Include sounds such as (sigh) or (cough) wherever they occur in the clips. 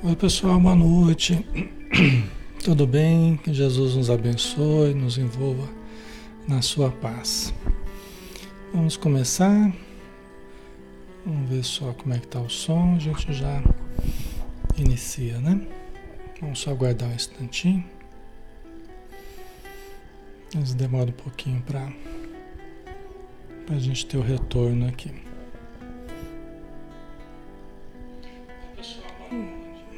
Oi pessoal, boa noite. (clears throat) Tudo bem? Que Jesus nos abençoe, nos envolva na sua paz. Vamos começar. Vamos ver só como é que está o som. A gente já inicia, né? Vamos só aguardar um instantinho. Mas demora um pouquinho para a gente ter o retorno aqui.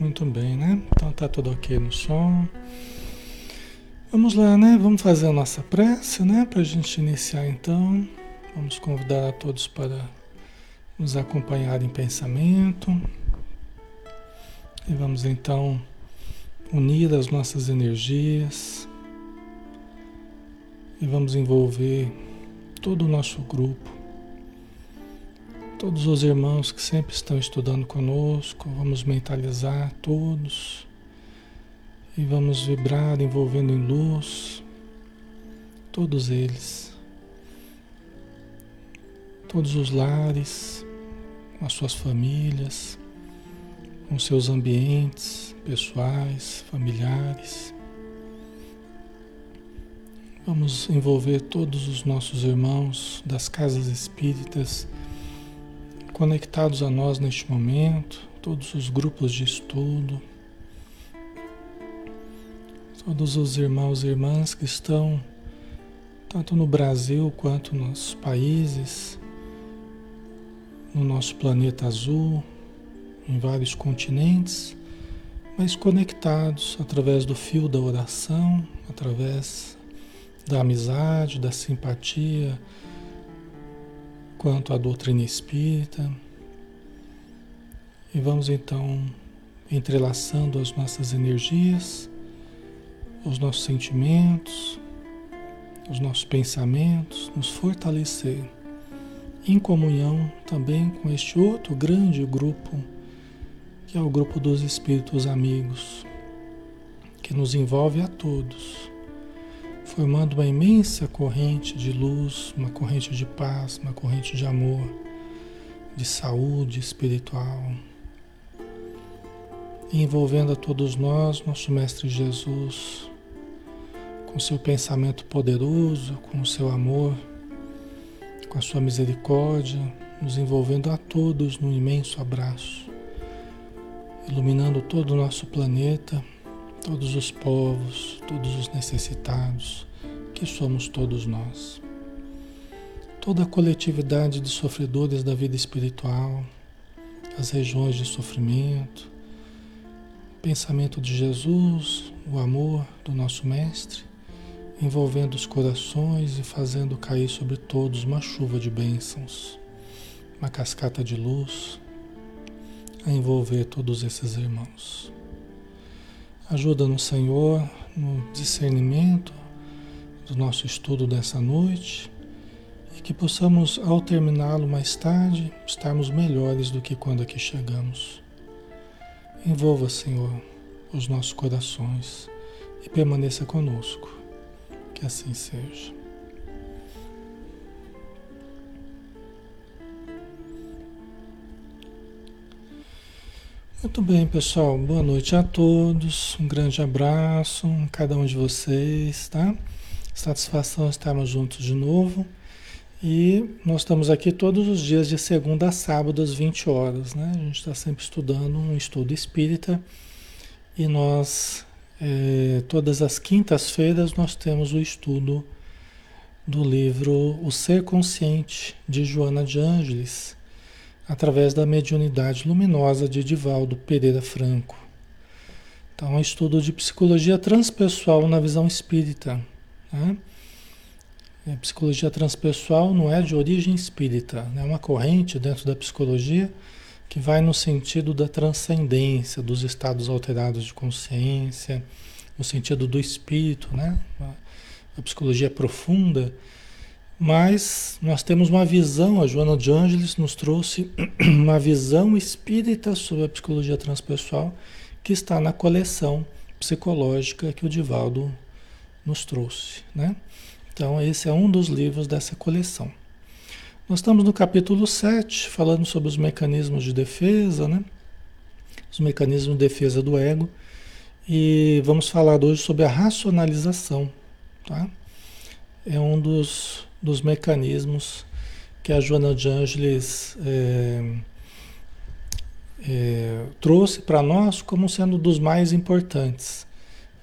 Muito bem, né? Então tá tudo ok no som. Vamos lá, né? Vamos fazer a nossa prece, né? Para a gente iniciar então. Vamos convidar a todos para nos acompanhar em pensamento. E vamos então unir as nossas energias. E vamos envolver todo o nosso grupo todos os irmãos que sempre estão estudando conosco, vamos mentalizar todos e vamos vibrar envolvendo em luz todos eles, todos os lares, com as suas famílias, com seus ambientes pessoais, familiares. Vamos envolver todos os nossos irmãos das casas espíritas conectados a nós neste momento, todos os grupos de estudo, todos os irmãos e irmãs que estão tanto no Brasil quanto nos países, no nosso planeta azul, em vários continentes, mas conectados através do fio da oração, através da amizade, da simpatia, quanto à doutrina espírita. E vamos então entrelaçando as nossas energias, os nossos sentimentos, os nossos pensamentos, nos fortalecer em comunhão também com este outro grande grupo, que é o grupo dos espíritos amigos, que nos envolve a todos formando uma imensa corrente de luz, uma corrente de paz, uma corrente de amor, de saúde espiritual, envolvendo a todos nós, nosso Mestre Jesus, com seu pensamento poderoso, com o seu amor, com a sua misericórdia, nos envolvendo a todos num imenso abraço, iluminando todo o nosso planeta todos os povos, todos os necessitados, que somos todos nós. Toda a coletividade de sofredores da vida espiritual, as regiões de sofrimento, pensamento de Jesus, o amor do nosso Mestre, envolvendo os corações e fazendo cair sobre todos uma chuva de bênçãos, uma cascata de luz, a envolver todos esses irmãos. Ajuda-nos, Senhor, no discernimento do nosso estudo dessa noite e que possamos, ao terminá-lo mais tarde, estarmos melhores do que quando aqui chegamos. Envolva, Senhor, os nossos corações e permaneça conosco. Que assim seja. Muito bem, pessoal. Boa noite a todos. Um grande abraço a cada um de vocês, tá? Satisfação estarmos juntos de novo. E nós estamos aqui todos os dias de segunda a sábado às 20 horas, né? A gente está sempre estudando um estudo espírita e nós, é, todas as quintas-feiras, nós temos o estudo do livro O Ser Consciente, de Joana de Ângeles através da mediunidade luminosa de Divaldo Pereira Franco. Então, é um estudo de psicologia transpessoal na visão espírita. Né? A é, psicologia transpessoal não é de origem espírita, é uma corrente dentro da psicologia que vai no sentido da transcendência, dos estados alterados de consciência, no sentido do espírito, né? A psicologia profunda mas nós temos uma visão, a Joana de Ângeles nos trouxe (clears throat) uma visão espírita sobre a psicologia transpessoal que está na coleção psicológica que o Divaldo nos trouxe, né? Então esse é um dos livros dessa coleção. Nós estamos no capítulo 7, falando sobre os mecanismos de defesa, né? Os mecanismos de defesa do ego. E vamos falar hoje sobre a racionalização, tá? É um dos, dos mecanismos que a Joana de Ângeles é, é, trouxe para nós como sendo dos mais importantes.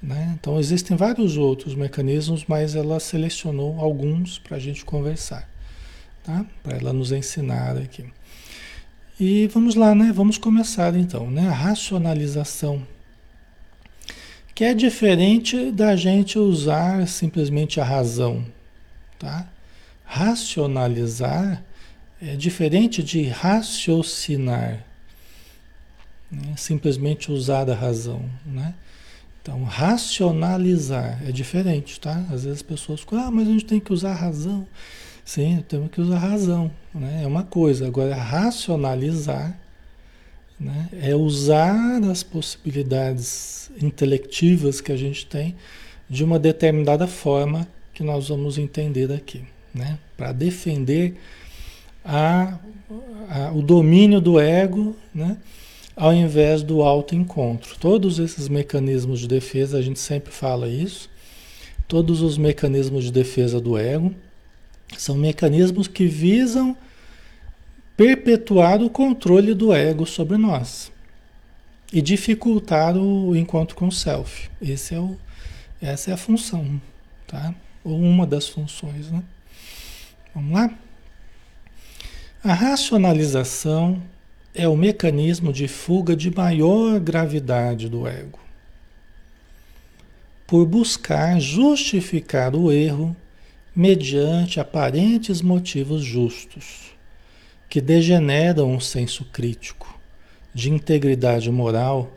Né? Então existem vários outros mecanismos, mas ela selecionou alguns para a gente conversar, tá? Para ela nos ensinar aqui. E vamos lá, né? Vamos começar então, né? A racionalização, que é diferente da gente usar simplesmente a razão, tá? Racionalizar é diferente de raciocinar, né? simplesmente usar a razão, né? Então, racionalizar é diferente, tá? Às vezes as pessoas falam, ah, mas a gente tem que usar a razão. Sim, temos que usar a razão, né? É uma coisa. Agora, racionalizar né? é usar as possibilidades intelectivas que a gente tem de uma determinada forma que nós vamos entender aqui, né? Para defender a, a, o domínio do ego, né? ao invés do autoencontro. Todos esses mecanismos de defesa, a gente sempre fala isso, todos os mecanismos de defesa do ego são mecanismos que visam perpetuar o controle do ego sobre nós e dificultar o encontro com o self. Esse é o, essa é a função, tá? Ou uma das funções, né? Vamos lá? A racionalização é o mecanismo de fuga de maior gravidade do ego. Por buscar justificar o erro mediante aparentes motivos justos, que degeneram o senso crítico, de integridade moral,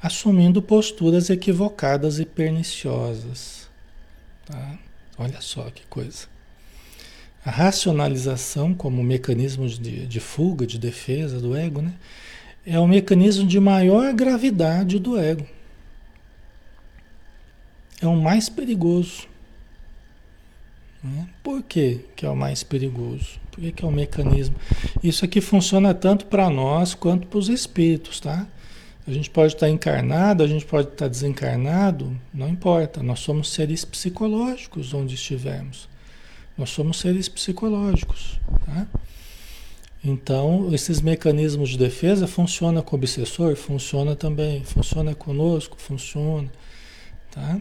assumindo posturas equivocadas e perniciosas. Tá? Olha só que coisa. A racionalização como mecanismo de, de fuga, de defesa do ego, né? é o mecanismo de maior gravidade do ego. É o mais perigoso. Né? Por que, que é o mais perigoso? Por que, que é o mecanismo? Isso aqui funciona tanto para nós quanto para os espíritos, tá? A gente pode estar encarnado, a gente pode estar desencarnado, não importa. Nós somos seres psicológicos onde estivermos. Nós somos seres psicológicos. Tá? Então, esses mecanismos de defesa funcionam com o obsessor? Funciona também. Funciona conosco? Funciona. Tá?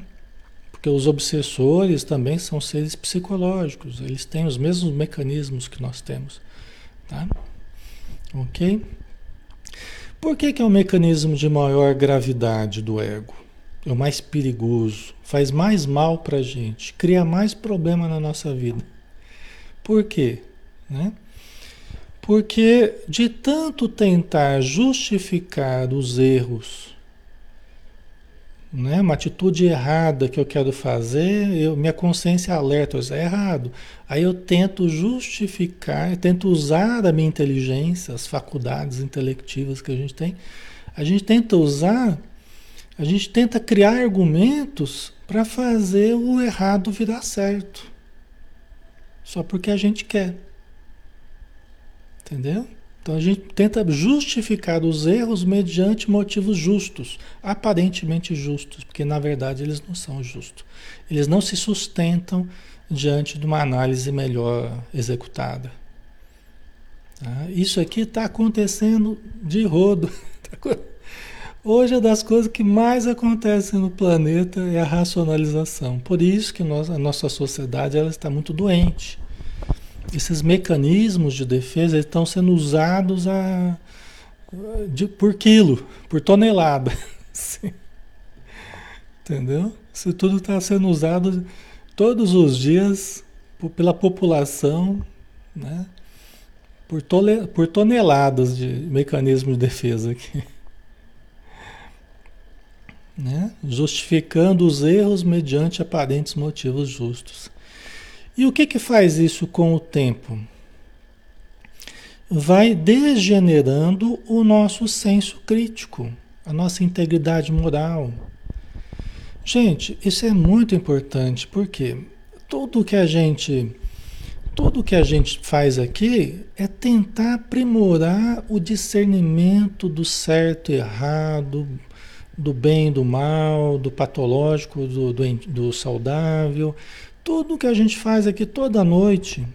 Porque os obsessores também são seres psicológicos. Eles têm os mesmos mecanismos que nós temos. Tá? Ok? Por que, que é um mecanismo de maior gravidade do ego? É o mais perigoso, faz mais mal para gente, cria mais problema na nossa vida. Por quê? Né? Porque de tanto tentar justificar os erros, né? uma atitude errada que eu quero fazer, eu, minha consciência alerta, isso é errado. Aí eu tento justificar, tento usar a minha inteligência, as faculdades intelectivas que a gente tem, a gente tenta usar a gente tenta criar argumentos para fazer o errado virar certo. Só porque a gente quer. Entendeu? Então a gente tenta justificar os erros mediante motivos justos, aparentemente justos, porque na verdade eles não são justos. Eles não se sustentam diante de uma análise melhor executada. Tá? Isso aqui está acontecendo de rodo. (laughs) Hoje é das coisas que mais acontecem no planeta é a racionalização. Por isso que nós, a nossa sociedade ela está muito doente. Esses mecanismos de defesa estão sendo usados a, de, por quilo, por tonelada. (laughs) Entendeu? Isso tudo está sendo usado todos os dias pela população, né? por, tole, por toneladas de mecanismos de defesa aqui né? justificando os erros mediante aparentes motivos justos. E o que, que faz isso com o tempo? Vai degenerando o nosso senso crítico, a nossa integridade moral. Gente, isso é muito importante porque tudo que a gente tudo que a gente faz aqui é tentar aprimorar o discernimento do certo e errado, do bem do mal, do patológico, do, do, do saudável. Tudo que a gente faz aqui toda noite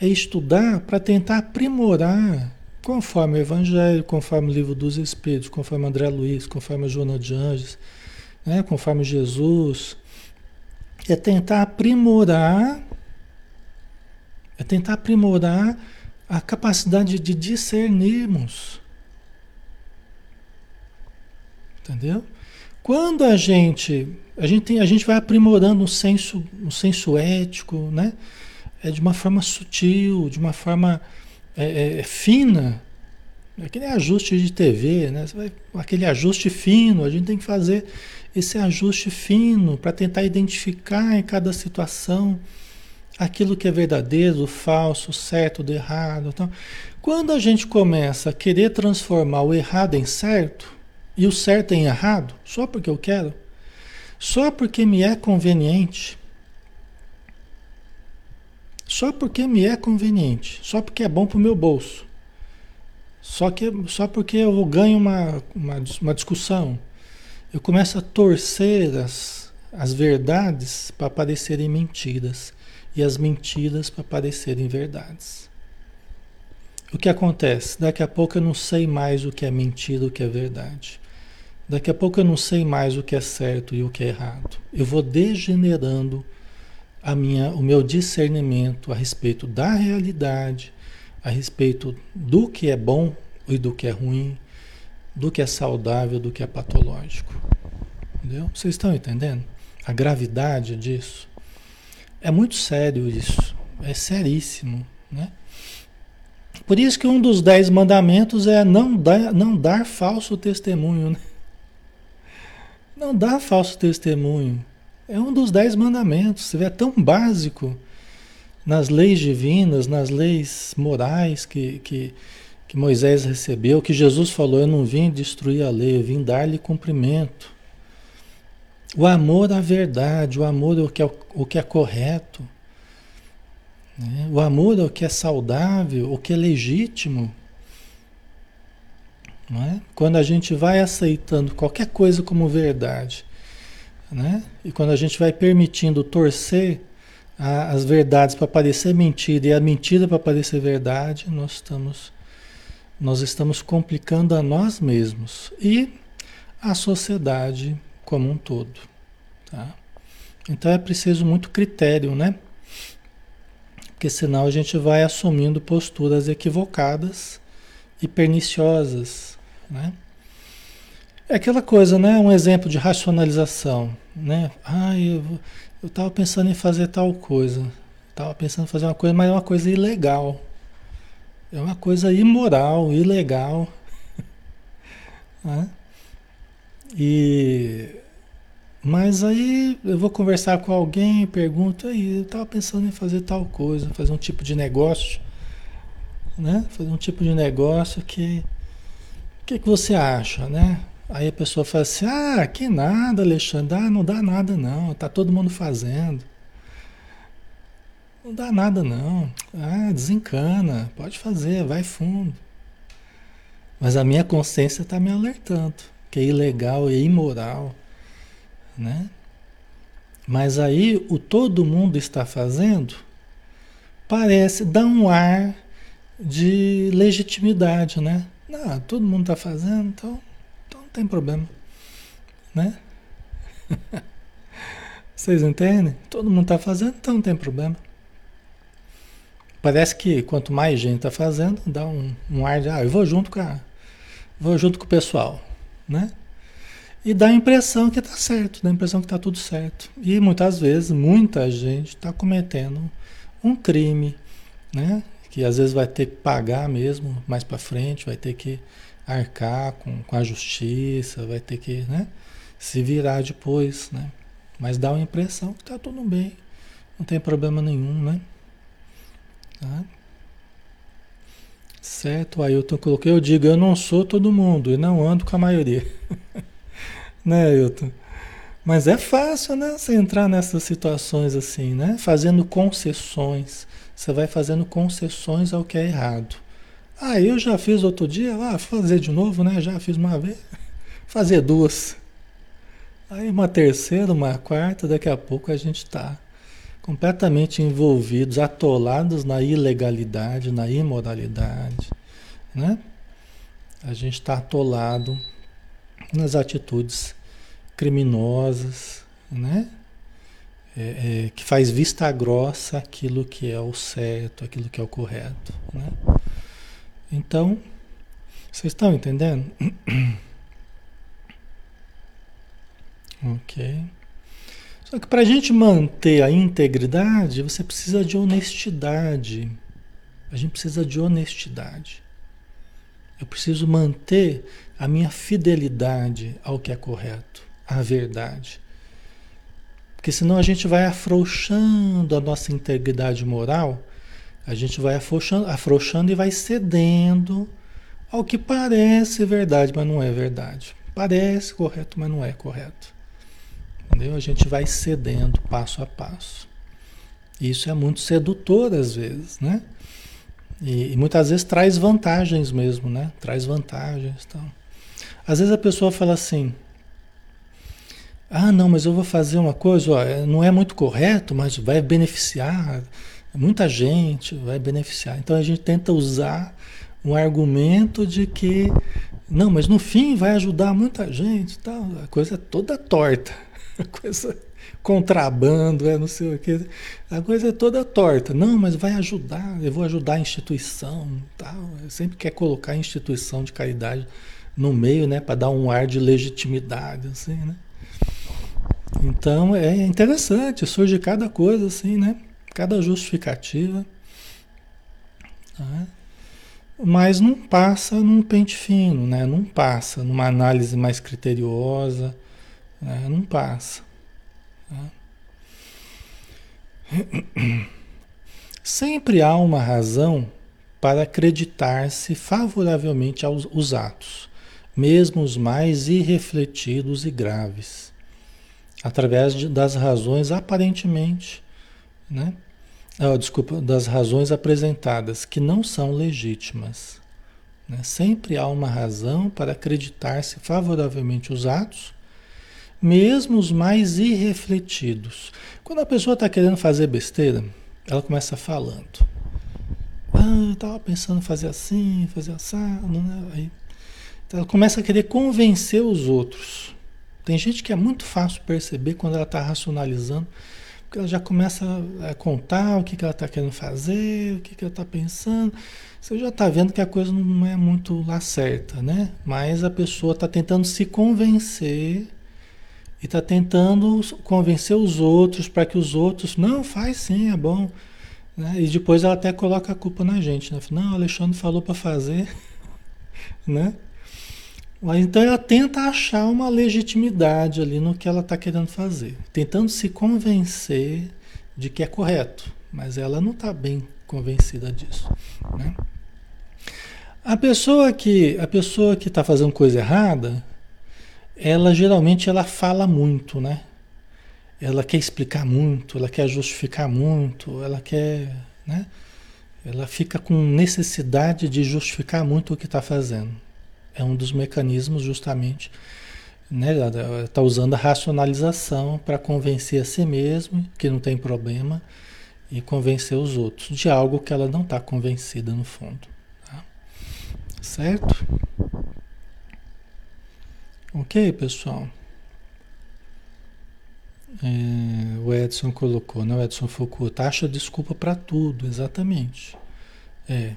é estudar para tentar aprimorar conforme o Evangelho, conforme o livro dos Espíritos, conforme André Luiz, conforme a Joana de Anjos, né, conforme Jesus. É tentar aprimorar é tentar aprimorar a capacidade de discernirmos. Entendeu? Quando a gente a gente, tem, a gente vai aprimorando um senso, um senso ético, né? É de uma forma sutil, de uma forma é, é, fina. É que nem ajuste de TV, né? Aquele ajuste fino, a gente tem que fazer esse ajuste fino para tentar identificar em cada situação aquilo que é verdadeiro, falso, certo, o errado. Então, quando a gente começa a querer transformar o errado em certo e o certo em errado, só porque eu quero, só porque me é conveniente, só porque me é conveniente, só porque é bom para o meu bolso, só, que, só porque eu ganho uma, uma, uma discussão, eu começo a torcer as, as verdades para parecerem mentiras e as mentiras para parecerem verdades. O que acontece? Daqui a pouco eu não sei mais o que é mentira, o que é verdade. Daqui a pouco eu não sei mais o que é certo e o que é errado. Eu vou degenerando a minha, o meu discernimento a respeito da realidade, a respeito do que é bom e do que é ruim, do que é saudável, do que é patológico. Entendeu? Vocês estão entendendo a gravidade disso? É muito sério isso. É seríssimo, né? Por isso que um dos dez mandamentos é não dar, não dar falso testemunho. Né? Não dar falso testemunho. É um dos dez mandamentos. Você vê, é tão básico nas leis divinas, nas leis morais que, que, que Moisés recebeu, que Jesus falou: Eu não vim destruir a lei, eu vim dar-lhe cumprimento. O amor à verdade, o amor ao que é, o que é correto, né? o amor ao que é saudável, o que é legítimo. É? Quando a gente vai aceitando qualquer coisa como verdade, né? e quando a gente vai permitindo torcer a, as verdades para parecer mentira e a mentira para parecer verdade, nós estamos, nós estamos complicando a nós mesmos e a sociedade como um todo. Tá? Então é preciso muito critério, né? Porque senão a gente vai assumindo posturas equivocadas e perniciosas, né? É aquela coisa, né? Um exemplo de racionalização, né? Ah, eu estava pensando em fazer tal coisa. Estava pensando em fazer uma coisa, mas é uma coisa ilegal. É uma coisa imoral, ilegal. (laughs) né? E mas aí eu vou conversar com alguém e pergunto aí, eu estava pensando em fazer tal coisa, fazer um tipo de negócio, né? Fazer um tipo de negócio que que, que você acha, né? Aí a pessoa fala assim: "Ah, que nada, Alexandre, ah, não dá nada não, tá todo mundo fazendo". Não dá nada não. Ah, desencana, pode fazer, vai fundo. Mas a minha consciência está me alertando que é ilegal e imoral, né? Mas aí o todo mundo está fazendo parece dar um ar de legitimidade, né? Não, todo mundo está fazendo, então, então não tem problema, né? (laughs) Vocês entendem? Todo mundo está fazendo, então não tem problema. Parece que quanto mais gente está fazendo, dá um, um ar de, ah, eu vou junto com a, vou junto com o pessoal né? E dá a impressão que está certo, dá a impressão que está tudo certo. E muitas vezes, muita gente está cometendo um crime, né? Que às vezes vai ter que pagar mesmo mais para frente, vai ter que arcar com, com a justiça, vai ter que né? se virar depois, né? Mas dá a impressão que está tudo bem, não tem problema nenhum, né? Tá? Certo, Ailton colocou. Eu digo, eu não sou todo mundo e não ando com a maioria. (laughs) né, Ailton? Mas é fácil, né? Você entrar nessas situações assim, né? Fazendo concessões, você vai fazendo concessões ao que é errado. Ah, eu já fiz outro dia, ah, fazer de novo, né? Já fiz uma vez, (laughs) fazer duas. Aí uma terceira, uma quarta, daqui a pouco a gente está completamente envolvidos, atolados na ilegalidade, na imoralidade, né? A gente está atolado nas atitudes criminosas, né? É, é, que faz vista grossa aquilo que é o certo, aquilo que é o correto, né? Então, vocês estão entendendo? (clears throat) ok. Só que para a gente manter a integridade, você precisa de honestidade. A gente precisa de honestidade. Eu preciso manter a minha fidelidade ao que é correto, à verdade. Porque senão a gente vai afrouxando a nossa integridade moral, a gente vai afrouxando, afrouxando e vai cedendo ao que parece verdade, mas não é verdade. Parece correto, mas não é correto. Entendeu? A gente vai cedendo passo a passo. Isso é muito sedutor às vezes, né? E, e, muitas vezes traz vantagens mesmo, né? Traz vantagens. Então. Às vezes a pessoa fala assim: Ah, não, mas eu vou fazer uma coisa, ó, é, não é muito correto, mas vai beneficiar muita gente, vai beneficiar. Então a gente tenta usar um argumento de que não, mas no fim vai ajudar muita gente, tal. A coisa é toda torta, (laughs) a coisa contrabando, é não sei o que. A coisa é toda torta. Não, mas vai ajudar, eu vou ajudar a instituição, tal. Sempre quer colocar a instituição de caridade no meio, né, para dar um ar de legitimidade, assim, né? Então é interessante, surge cada coisa assim, né? Cada justificativa. Tá? Mas não passa num pente fino, né? Não passa numa análise mais criteriosa, né? não passa. Tá? Sempre há uma razão para acreditar-se favoravelmente aos, aos atos, mesmo os mais irrefletidos e graves, através de, das razões aparentemente, né? Oh, desculpa, das razões apresentadas que não são legítimas. Né? Sempre há uma razão para acreditar-se favoravelmente os atos, mesmo os mais irrefletidos. Quando a pessoa está querendo fazer besteira, ela começa falando. Ah, eu estava pensando em fazer assim, fazer assado, né? Aí, então ela começa a querer convencer os outros. Tem gente que é muito fácil perceber quando ela está racionalizando, porque ela já começa a contar o que, que ela está querendo fazer, o que, que ela está pensando. Você já está vendo que a coisa não é muito lá certa, né? Mas a pessoa está tentando se convencer e está tentando convencer os outros para que os outros, não, faz sim, é bom. Né? E depois ela até coloca a culpa na gente, né? Não, o Alexandre falou para fazer, (laughs) né? Então ela tenta achar uma legitimidade ali no que ela está querendo fazer, tentando se convencer de que é correto, mas ela não está bem convencida disso, né? A pessoa que a pessoa que está fazendo coisa errada, ela geralmente ela fala muito, né? Ela quer explicar muito, ela quer justificar muito, ela quer, né? Ela fica com necessidade de justificar muito o que está fazendo. É um dos mecanismos justamente, né? Está usando a racionalização para convencer a si mesma que não tem problema e convencer os outros de algo que ela não está convencida no fundo. Tá? Certo? Ok, pessoal? É, o Edson colocou, né? O Edson Foucault, acha desculpa para tudo, exatamente. É.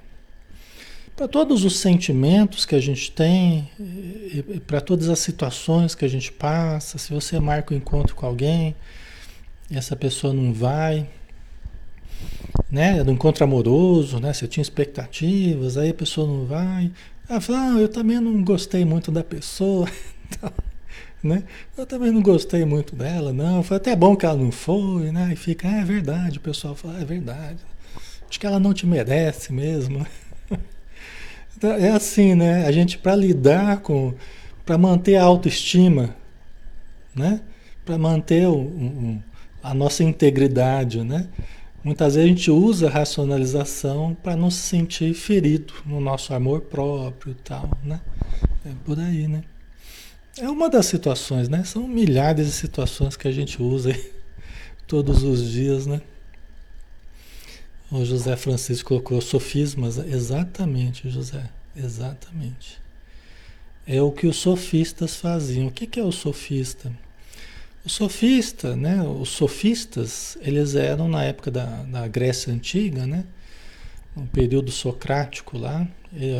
Para todos os sentimentos que a gente tem, para todas as situações que a gente passa, se você marca um encontro com alguém essa pessoa não vai, né? Do encontro amoroso, né? Você tinha expectativas, aí a pessoa não vai. Ela fala, ah, eu também não gostei muito da pessoa. (laughs) Então, né? Eu também não gostei muito dela, não. Foi até bom que ela não foi, né? E fica, ah, é verdade, o pessoal fala, ah, é verdade. Acho que ela não te merece mesmo. (laughs) Então, é assim, né? A gente, para lidar com. para manter a autoestima, né? Para manter o, a nossa integridade, né? Muitas vezes a gente usa a racionalização para não se sentir ferido no nosso amor próprio e tal, né? É por aí, né? É uma das situações, né? São milhares de situações que a gente usa (laughs) todos os dias, né? O José Francisco colocou sofismas. Exatamente, José. Exatamente. É o que os sofistas faziam. O que, que é o sofista? O sofista, né? Os sofistas, eles eram na época da, da Grécia Antiga, né? No período socrático lá.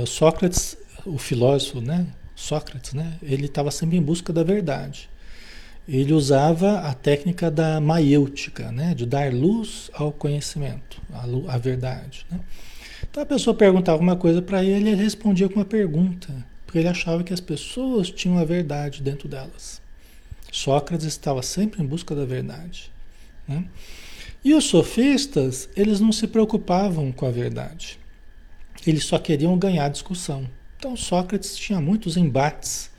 Sócrates, o filósofo, né? Sócrates, né? Ele estava sempre em busca da verdade ele usava a técnica da maiêutica, né? de dar luz ao conhecimento, à, verdade. Né? Então a pessoa perguntava uma coisa para ele ele respondia com uma pergunta, porque ele achava que as pessoas tinham a verdade dentro delas. Sócrates estava sempre em busca da verdade. Né? E os sofistas, eles não se preocupavam com a verdade. Eles só queriam ganhar discussão. Então Sócrates tinha muitos embates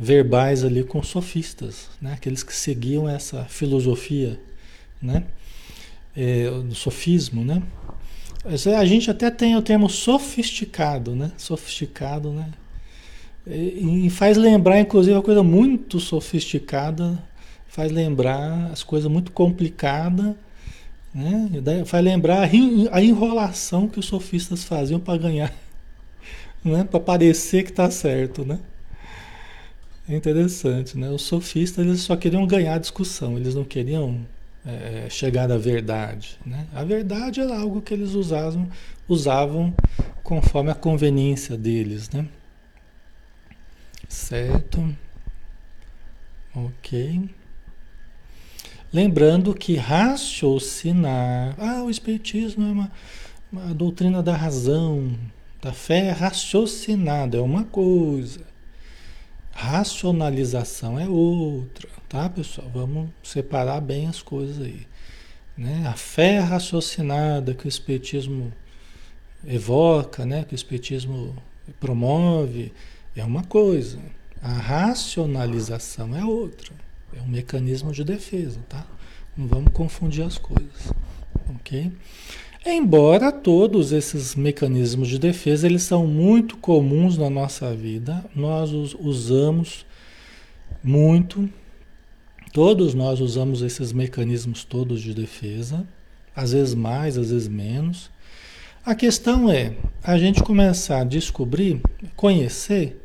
verbais ali com sofistas, né? aqueles que seguiam essa filosofia né? É, do sofismo. Né? A gente até tem o termo sofisticado, né? sofisticado, né? E, e faz lembrar, inclusive, uma coisa muito sofisticada, faz lembrar as coisas muito complicadas, né? faz lembrar a enrolação que os sofistas faziam para ganhar, (laughs) né? para parecer que está certo, né? É interessante, né? Os sofistas eles só queriam ganhar discussão, eles não queriam é, chegar à verdade. Né? A verdade era algo que eles usavam, usavam conforme a conveniência deles. Né? Certo? Ok. Lembrando que raciocinar. Ah, o Espiritismo é uma, uma doutrina da razão, da fé raciocinada, é uma coisa. Racionalização é outra, tá, pessoal? Vamos separar bem as coisas aí. Né? A fé raciocinada que o Espiritismo evoca, né? que o Espiritismo promove, é uma coisa. A racionalização é outra. É um mecanismo de defesa, tá? Não vamos confundir as coisas, ok? Embora todos esses mecanismos de defesa eles são muito comuns na nossa vida, nós os usamos muito, todos nós usamos esses mecanismos todos de defesa, às vezes mais, às vezes menos. A questão é a gente começar a descobrir, conhecer,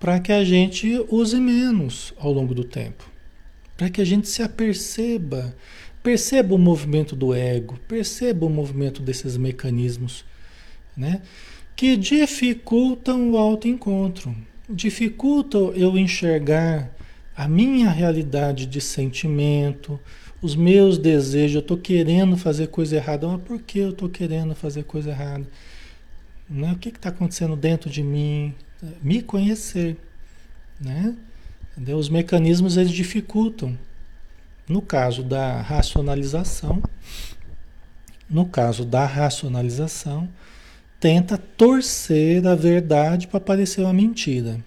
para que a gente use menos ao longo do tempo, para que a gente se aperceba Perceba o movimento do ego, perceba o movimento desses mecanismos, né? Que dificultam o autoencontro, dificultam eu enxergar a minha realidade de sentimento, os meus desejos, eu estou querendo fazer coisa errada, mas por que eu estou querendo fazer coisa errada? Né? O que está acontecendo dentro de mim? Me conhecer, né? Os mecanismos eles dificultam. No caso da racionalização, no caso da racionalização, tenta torcer a verdade para parecer uma mentira.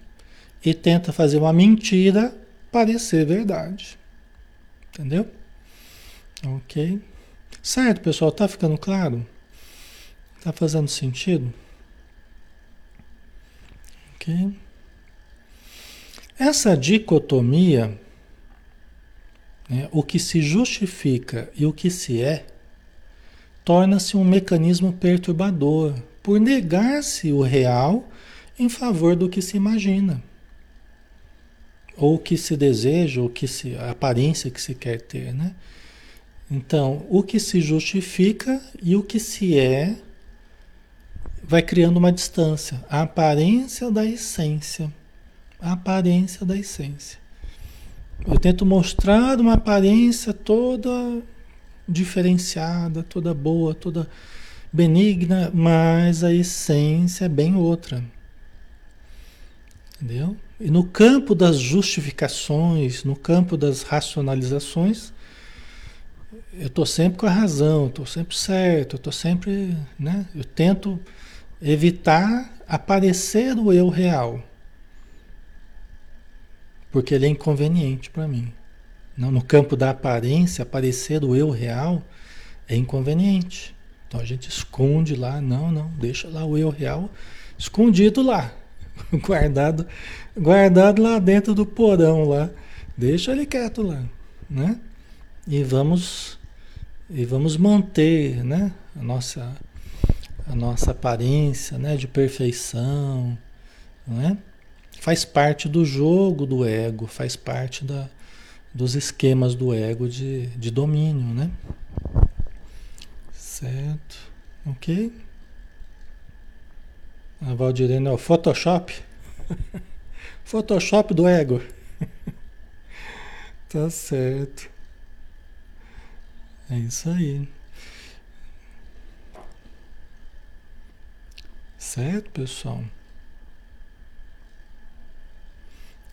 E tenta fazer uma mentira parecer verdade. Entendeu? Ok? Certo, pessoal? Tá ficando claro? Tá fazendo sentido? Ok? Essa dicotomia né, o que se justifica e o que se é, torna-se um mecanismo perturbador por negar-se o real em favor do que se imagina, ou que se deseja, ou que se, a aparência que se quer ter, né? Então, o que se justifica e o que se é vai criando uma distância, a aparência da essência, a aparência da essência. Eu tento mostrar uma aparência toda diferenciada, toda boa, toda benigna, mas a essência é bem outra. Entendeu? E no campo das justificações, no campo das racionalizações, eu estou sempre com a razão, estou sempre certo, estou sempre. Né? Eu tento evitar aparecer o eu real porque ele é inconveniente para mim. No campo da aparência, aparecer o eu real é inconveniente. Então a gente esconde lá, não, não, deixa lá o eu real escondido lá, (laughs) guardado, guardado lá dentro do porão lá. Deixa ele quieto lá, né? E vamos e vamos manter, né, a nossa a nossa aparência, né, de perfeição, né? Faz parte do jogo do ego, faz parte da, dos esquemas do ego de, de domínio, né? Certo, ok? A Valdirene é o Photoshop. (laughs) Photoshop do ego. (laughs) tá certo. É isso aí. Certo, pessoal? A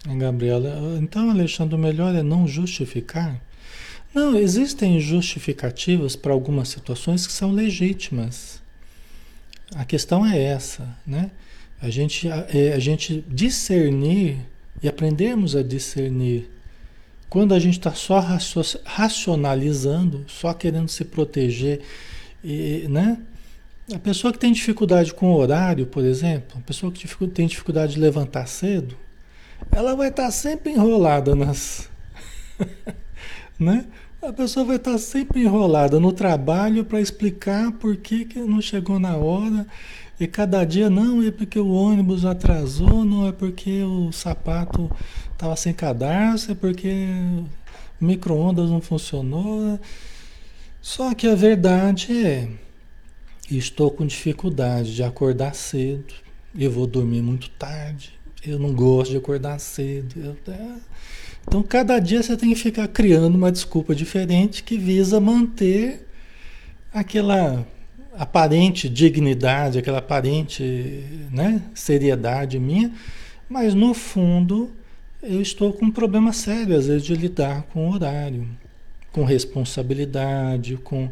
Gabriela, então, Alexandre, o melhor é não justificar? Não, existem justificativas para algumas situações que são legítimas. A questão é essa, né? A gente, a, é, a gente discernir e aprendermos a discernir. Quando a gente está só racionalizando, só querendo se proteger, e, né? A pessoa que tem dificuldade com o horário, por exemplo, a pessoa que tem dificuldade de levantar cedo, ela vai estar tá sempre enrolada nas. (laughs) né? A pessoa vai estar tá sempre enrolada no trabalho para explicar por que, que não chegou na hora. E cada dia não é porque o ônibus atrasou, não é porque o sapato estava sem cadarço, é porque o micro-ondas não funcionou. Só que a verdade é, estou com dificuldade de acordar cedo, eu vou dormir muito tarde, eu não gosto de acordar cedo. Eu, é... Então, cada dia você tem que ficar criando uma desculpa diferente que visa manter aquela aparente dignidade, aquela aparente né, seriedade minha, mas no fundo eu estou com um problema sério, às vezes, de lidar com o horário, com responsabilidade, com,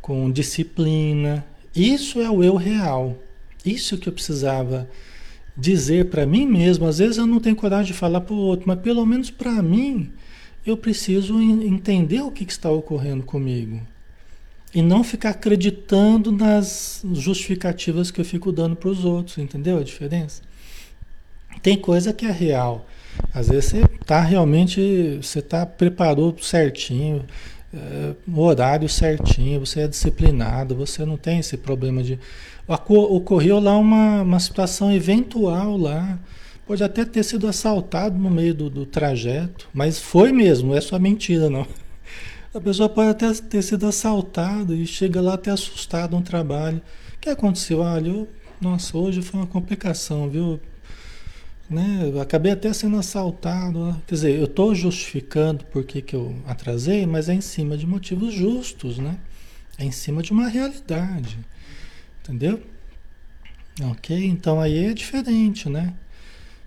com disciplina. Isso é o eu real. Isso que eu precisava dizer para mim mesmo, às vezes eu não tenho coragem de falar para o outro, mas pelo menos para mim eu preciso entender o que, que está ocorrendo comigo. E não ficar acreditando nas justificativas que eu fico dando para os outros, entendeu a diferença? Tem coisa que é real. Às vezes você está realmente, você está preparou certinho, é, o horário certinho, você é disciplinado, você não tem esse problema de ocorreu lá uma, uma situação eventual lá. Pode até ter sido assaltado no meio do, do trajeto, mas foi mesmo, não é só mentira, não. (laughs) A pessoa pode até ter sido assaltada e chega lá até assustado no trabalho. O que aconteceu? Olha, eu, nossa, hoje foi uma complicação, viu? Né? Acabei até sendo assaltado. Quer dizer, eu estou justificando por que, que eu atrasei, mas é em cima de motivos justos, né? É em cima de uma realidade. Entendeu? Ok? Então aí é diferente, né?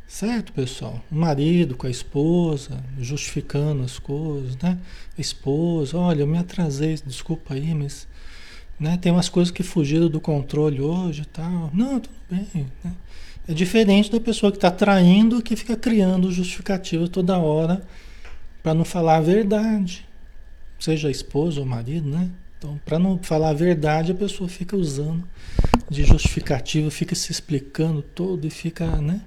Certo, pessoal? O marido com a esposa, justificando as coisas, né? A esposa, olha, eu me atrasei, desculpa aí, mas né, tem umas coisas que fugiram do controle hoje e tal. Não, tudo bem. Né? É diferente da pessoa que está traindo que fica criando justificativa toda hora para não falar a verdade. Seja a esposa ou o marido, né? Então, para não falar a verdade, a pessoa fica usando de justificativa, fica se explicando todo e fica, né?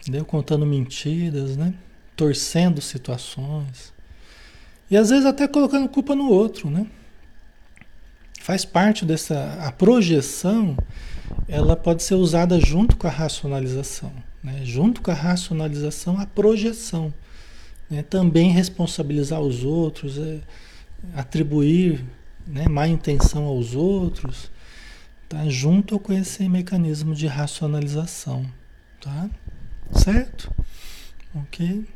Entendeu? Contando mentiras, né? Torcendo situações. E às vezes até colocando culpa no outro, né? Faz parte dessa. A projeção, ela pode ser usada junto com a racionalização. Né? Junto com a racionalização, a projeção. Né? Também responsabilizar os outros, é, atribuir né, má intenção aos outros, tá? junto com esse mecanismo de racionalização, tá? Certo? Ok?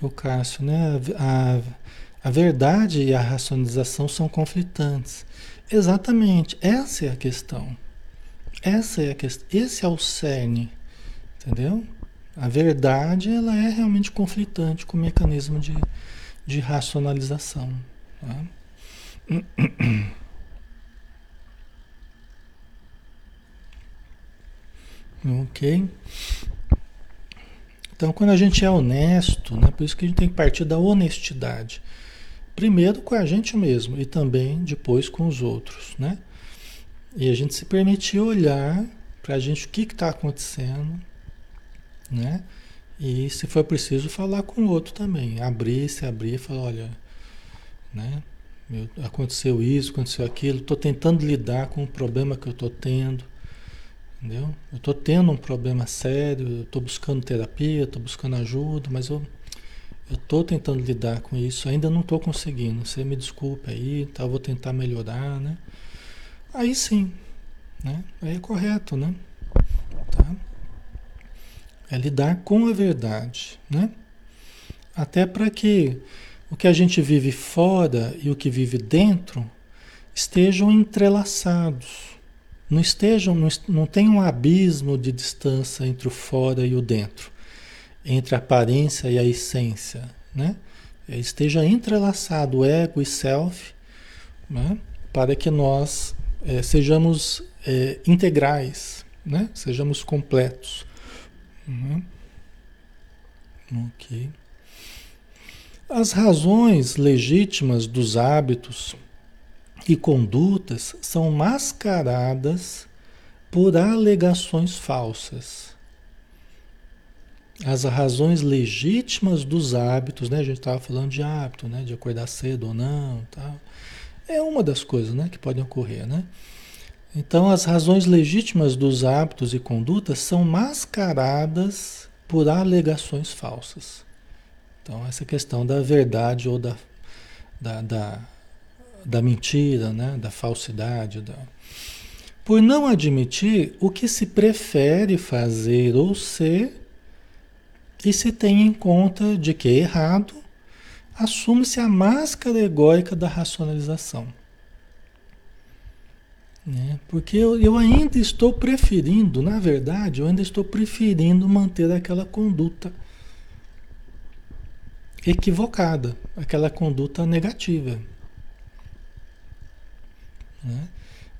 O Cássio, né? A, a verdade e a racionalização são conflitantes. Exatamente, essa é a questão. Essa é a questão. Esse é o cerne, entendeu? A verdade ela é realmente conflitante com o mecanismo de, de racionalização. Tá? (clears throat) Ok. Então, quando a gente é honesto, né, por isso que a gente tem que partir da honestidade. Primeiro com a gente mesmo e também depois com os outros, né? E a gente se permitir olhar para a gente o que está acontecendo, né? E se for preciso falar com o outro também, abrir, se abrir e falar, olha, né? aconteceu isso, aconteceu aquilo, estou tentando lidar com o problema que eu estou tendo, entendeu? Eu estou tendo um problema sério, estou buscando terapia, estou buscando ajuda, mas eu estou tentando lidar com isso, ainda não estou conseguindo. Você me desculpe aí, tá? vou tentar melhorar, né? Aí sim, né? Aí é correto, né? Tá? É lidar com a verdade, né? Até para que o que a gente vive fora e o que vive dentro estejam entrelaçados. Não estejam, não, não tem um abismo de distância entre o fora e o dentro, entre a aparência e a essência, né? Esteja entrelaçado ego e self, né? Para que nós é, sejamos é, integrais, né? Sejamos completos. Uhum. Ok. As razões legítimas dos hábitos e condutas são mascaradas por alegações falsas. As razões legítimas dos hábitos, né? A gente estava falando de hábito, né? De acordar cedo ou não, tal. É uma das coisas, né? Que podem ocorrer, né? Então, as razões legítimas dos hábitos e condutas são mascaradas por alegações falsas. Então, essa questão da verdade ou da, da, da, da mentira, né? da falsidade. Da... Por não admitir o que se prefere fazer ou ser, e se tem em conta de que é errado, assume-se a máscara egóica da racionalização. Né? Porque eu, eu ainda estou preferindo, na verdade, eu ainda estou preferindo manter aquela conduta equivocada, aquela conduta negativa. Né?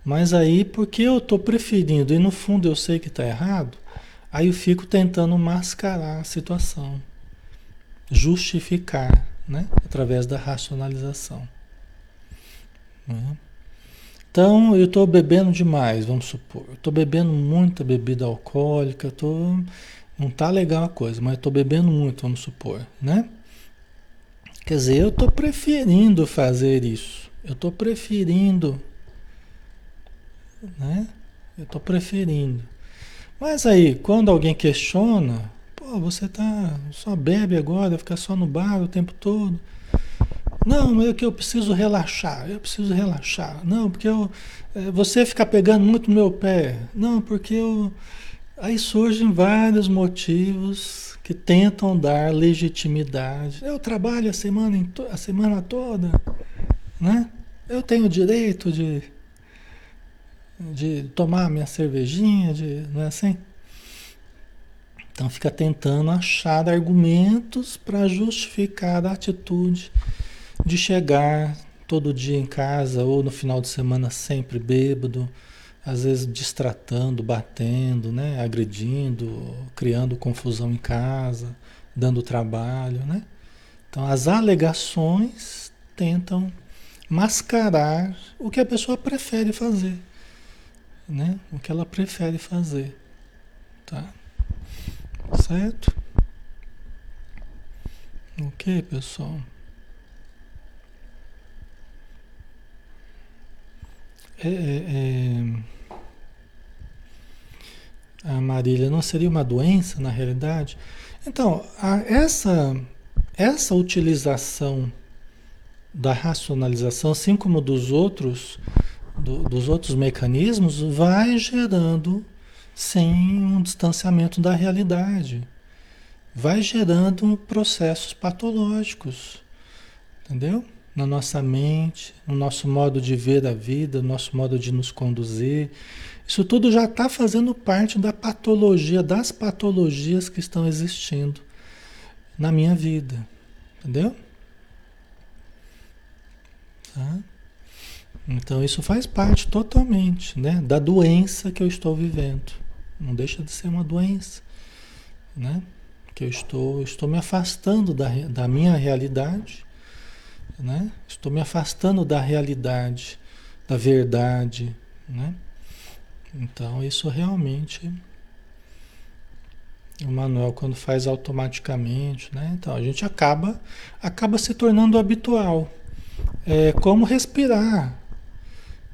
Mas aí, porque eu estou preferindo e no fundo eu sei que está errado, aí eu fico tentando mascarar a situação, justificar, né? através da racionalização. Né? Então, eu estou bebendo demais, vamos supor. Estou bebendo muita bebida alcoólica, tô, não tá legal a coisa, mas estou bebendo muito, vamos supor, né? Quer dizer, eu estou preferindo fazer isso. Eu estou preferindo. Né? Eu estou preferindo. Mas aí, quando alguém questiona, pô, você tá só bebe agora, fica só no bar o tempo todo. Não, é que eu preciso relaxar, eu preciso relaxar. Não, porque eu, é, você fica pegando muito meu pé. Não, porque eu. Aí surgem vários motivos que tentam dar legitimidade. Eu trabalho a semana, a semana toda, né? Eu tenho direito de, de tomar minha cervejinha, de, não é assim? Então fica tentando achar argumentos para justificar a atitude de chegar todo dia em casa ou no final de semana sempre bêbado, às vezes distratando, batendo, né? agredindo, criando confusão em casa, dando trabalho. Né? Então, as alegações tentam mascarar o que a pessoa prefere fazer. Né? O que ela prefere fazer. Tá? Certo? Ok, pessoal. É, é, é... A Marília, não seria uma doença na realidade? Então, a, essa, essa utilização da racionalização, assim como dos outros, do, dos outros mecanismos, vai gerando sem um distanciamento da realidade. Vai gerando processos patológicos. Entendeu? Na nossa mente, no nosso modo de ver a vida, no nosso modo de nos conduzir. Isso tudo já está fazendo parte da patologia, das patologias que estão existindo na minha vida. Entendeu? Tá? Então isso faz parte totalmente né, da doença que eu estou vivendo. Não deixa de ser uma doença. Né? porque eu estou, estou me afastando da, da minha realidade, né? Estou me afastando da realidade, da verdade, né? Então isso realmente o Manuel quando faz automaticamente, né? Então a gente acaba acaba se tornando habitual. É como respirar,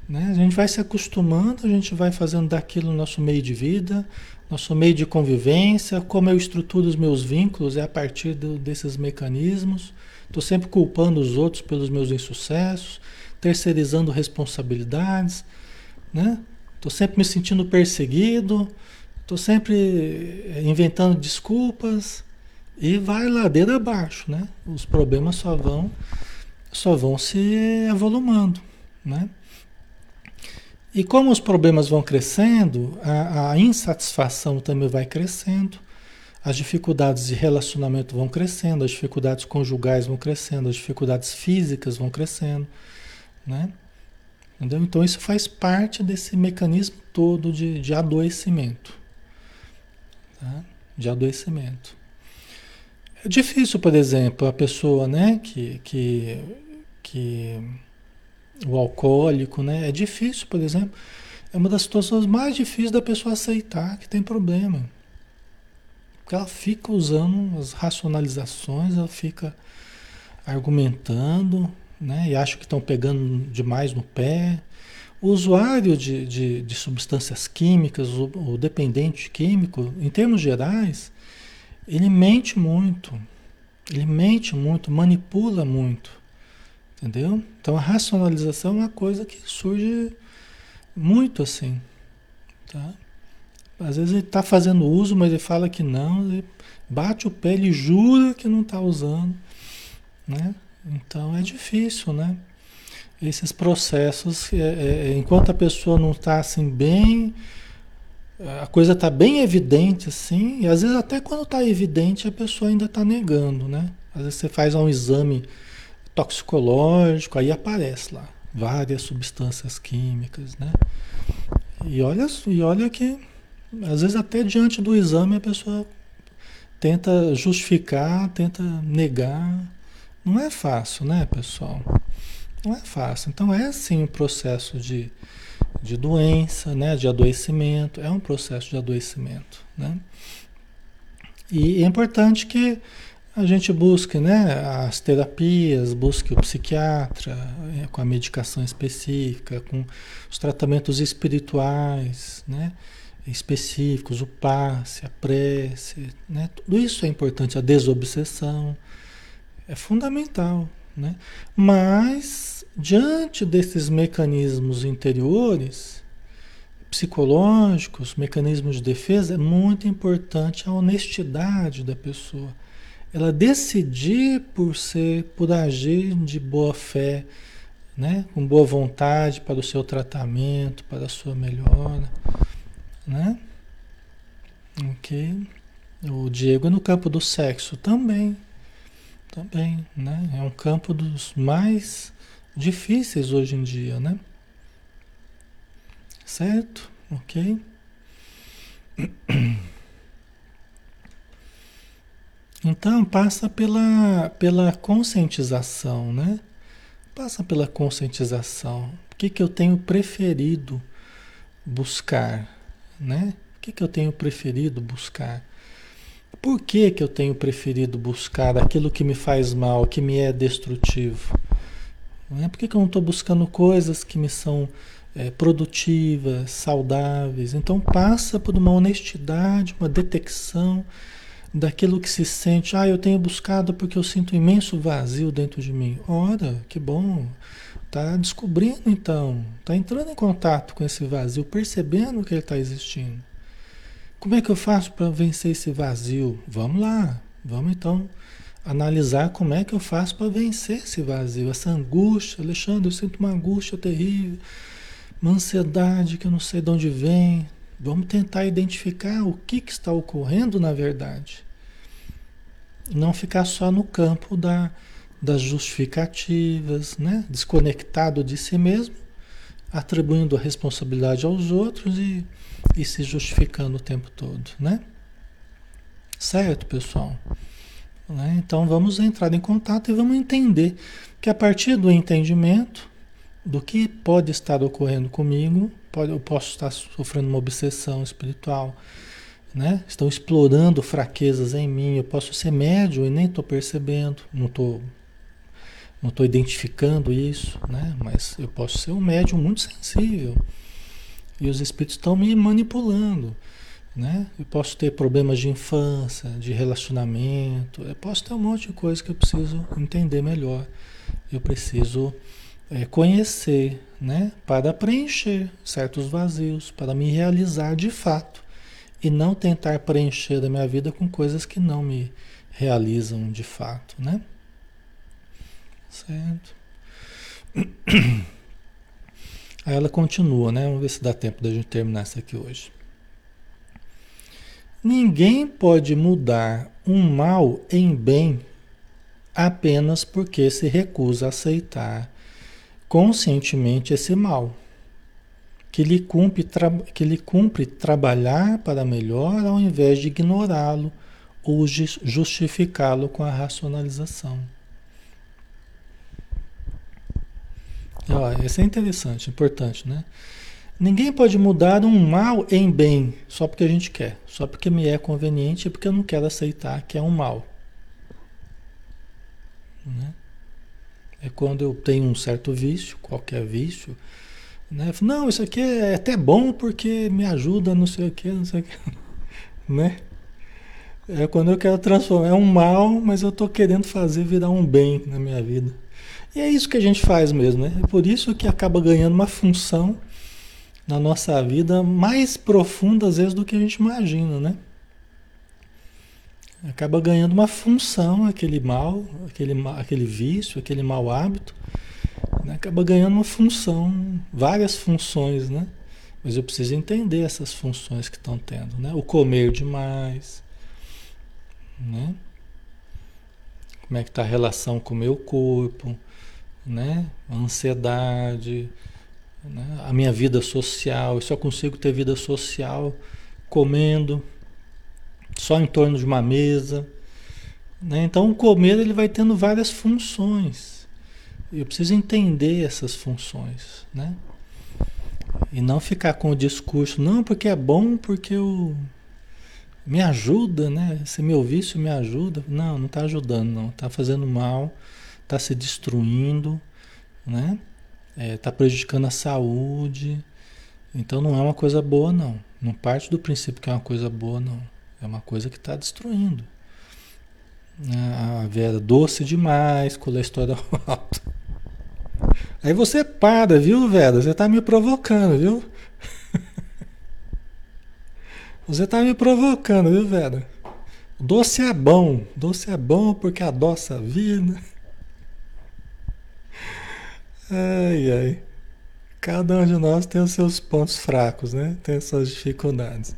né? A gente vai se acostumando, a gente vai fazendo daquilo nosso meio de vida, nosso meio de convivência, como eu estruturo os meus vínculos é a partir do, desses mecanismos. Estou sempre culpando os outros pelos meus insucessos, terceirizando responsabilidades, né? Estou sempre me sentindo perseguido, estou sempre eh, inventando desculpas e vai ladeira abaixo, né? Os problemas só vão só vão se avolumando, né? E como os problemas vão crescendo, a, a, insatisfação também vai crescendo, as dificuldades de relacionamento vão crescendo, as dificuldades conjugais vão crescendo, as dificuldades físicas vão crescendo, né? Entendeu? Então isso faz parte desse mecanismo todo de, de adoecimento, tá? de adoecimento. É difícil, por exemplo, a pessoa, né, que, que, que o alcoólico, né? É difícil, por exemplo, é uma das situações mais difíceis da pessoa aceitar que tem problema. Porque ela fica usando as racionalizações, ela fica argumentando, né? E acha que estão pegando demais no pé. O usuário de, de, de substâncias químicas, o, o dependente químico, em termos gerais, ele mente muito. Ele mente muito, manipula muito. Entendeu? Então a racionalização é uma coisa que surge muito assim. Tá? Às vezes ele está fazendo uso, mas ele fala que não, ele bate o pé, ele jura que não está usando. Né? Então é difícil, né? Esses processos, é, é, é enquanto a pessoa não está assim bem, a coisa está bem evidente assim, e às vezes até quando está evidente a pessoa ainda está negando, né? Às vezes você faz um exame toxicológico, aí aparece lá várias substâncias químicas, né? E olha, e olha que às vezes até diante do exame a pessoa tenta justificar, tenta negar. Não é fácil, né, pessoal? Não é fácil. Então é sim um processo de, de doença, né, de adoecimento, é um processo de adoecimento, né? E é importante que a gente busca né, as terapias, busque o psiquiatra é, com a medicação específica, com os tratamentos espirituais né, específicos, o passe, a prece, né, tudo isso é importante, a desobsessão é fundamental. Né? Mas, diante desses mecanismos interiores, psicológicos, mecanismos de defesa, é muito importante a honestidade da pessoa ela decidir por ser, por agir de boa fé, né? com boa vontade para o seu tratamento, para a sua melhora, né? Ok. O Diego no campo do sexo também, também, né? É um campo dos mais difíceis hoje em dia, né? Certo? Ok? (clears throat) Então passa pela, pela conscientização, né? Passa pela conscientização. O que, que eu tenho preferido buscar, né? O que, que eu tenho preferido buscar? Por que, que eu tenho preferido buscar aquilo que me faz mal, que me é destrutivo? Né? Por que, que eu não estou buscando coisas que me são é, produtivas, saudáveis? Então passa por uma honestidade, uma detecção daquilo que se sente, ah, eu tenho buscado porque eu sinto um imenso vazio dentro de mim. Ora, que bom. Tá descobrindo então, tá entrando em contato com esse vazio, percebendo que ele está existindo. Como é que eu faço para vencer esse vazio? Vamos lá, vamos então analisar como é que eu faço para vencer esse vazio, essa angústia. Alexandre, eu sinto uma angústia terrível, uma ansiedade que eu não sei de onde vem, Vamos tentar identificar o que, que está ocorrendo na verdade. Não ficar só no campo da, das justificativas, né? desconectado de si mesmo, atribuindo a responsabilidade aos outros e, e se justificando o tempo todo. Né? Certo, pessoal? Né? Então vamos entrar em contato e vamos entender que a partir do entendimento do que pode estar ocorrendo comigo, pode, eu posso estar sofrendo uma obsessão espiritual, né? Estão explorando fraquezas em mim, eu posso ser médio e nem estou percebendo, não estou não estou identificando isso, né? Mas eu posso ser um médium muito sensível e os espíritos estão me manipulando. Né? Eu posso ter problemas de infância, de relacionamento, eu posso ter um monte de coisa que eu preciso entender melhor. Eu preciso é, conhecer, né? Para preencher certos vazios, para me realizar de fato e não tentar preencher a minha vida com coisas que não me realizam de fato, né? Certo? (clears throat) Aí ela continua, né? Vamos ver se dá tempo da gente terminar isso aqui hoje. Ninguém pode mudar um mal em bem apenas porque se recusa a aceitar conscientemente esse mal, que lhe cumpre, que lhe cumpre trabalhar para melhor ao invés de ignorá-lo ou justificá-lo com a racionalização. Ó, isso é interessante, importante, né? Ninguém pode mudar um mal em bem só porque a gente quer, só porque me é conveniente e porque eu não quero aceitar que é um mal. Né? É quando eu tenho um certo vício, qualquer vício, né? Não, isso aqui é até bom porque me ajuda, não sei o que, não sei o que, (laughs) né? É quando eu quero transformar, é um mal, mas eu estou querendo fazer virar um bem na minha vida. E é isso que a gente faz mesmo, né? É por isso que acaba ganhando uma função na nossa vida mais profunda às vezes do que a gente imagina, né? Acaba ganhando uma função aquele mal, aquele, aquele vício, aquele mau hábito, né? acaba ganhando uma função, várias funções, né? Mas eu preciso entender essas funções que estão tendo, né? O comer demais, né? Como é que está a relação com o meu corpo, né? Ansiedade, né? a minha vida social, eu só consigo ter vida social comendo, só em torno de uma mesa. Né? Então o comer ele vai tendo várias funções. Eu preciso entender essas funções, né? E não ficar com o discurso, não, porque é bom, porque eu me ajuda, né? Se meu vício me ajuda. Não, não está ajudando, não. Está fazendo mal, está se destruindo, né? está é, tá prejudicando a saúde. Então não é uma coisa boa, não. Não parte do princípio que é uma coisa boa, não. É uma coisa que está destruindo. A Vera, doce demais, colesterol (laughs) alto. Aí você para, viu, Vera? Você está me provocando, viu? (laughs) Você está me provocando, viu, Vera? Doce é bom. Doce é bom porque adoça a vida. Ai, ai. Cada um de nós tem os seus pontos fracos, né? Tem as suas dificuldades.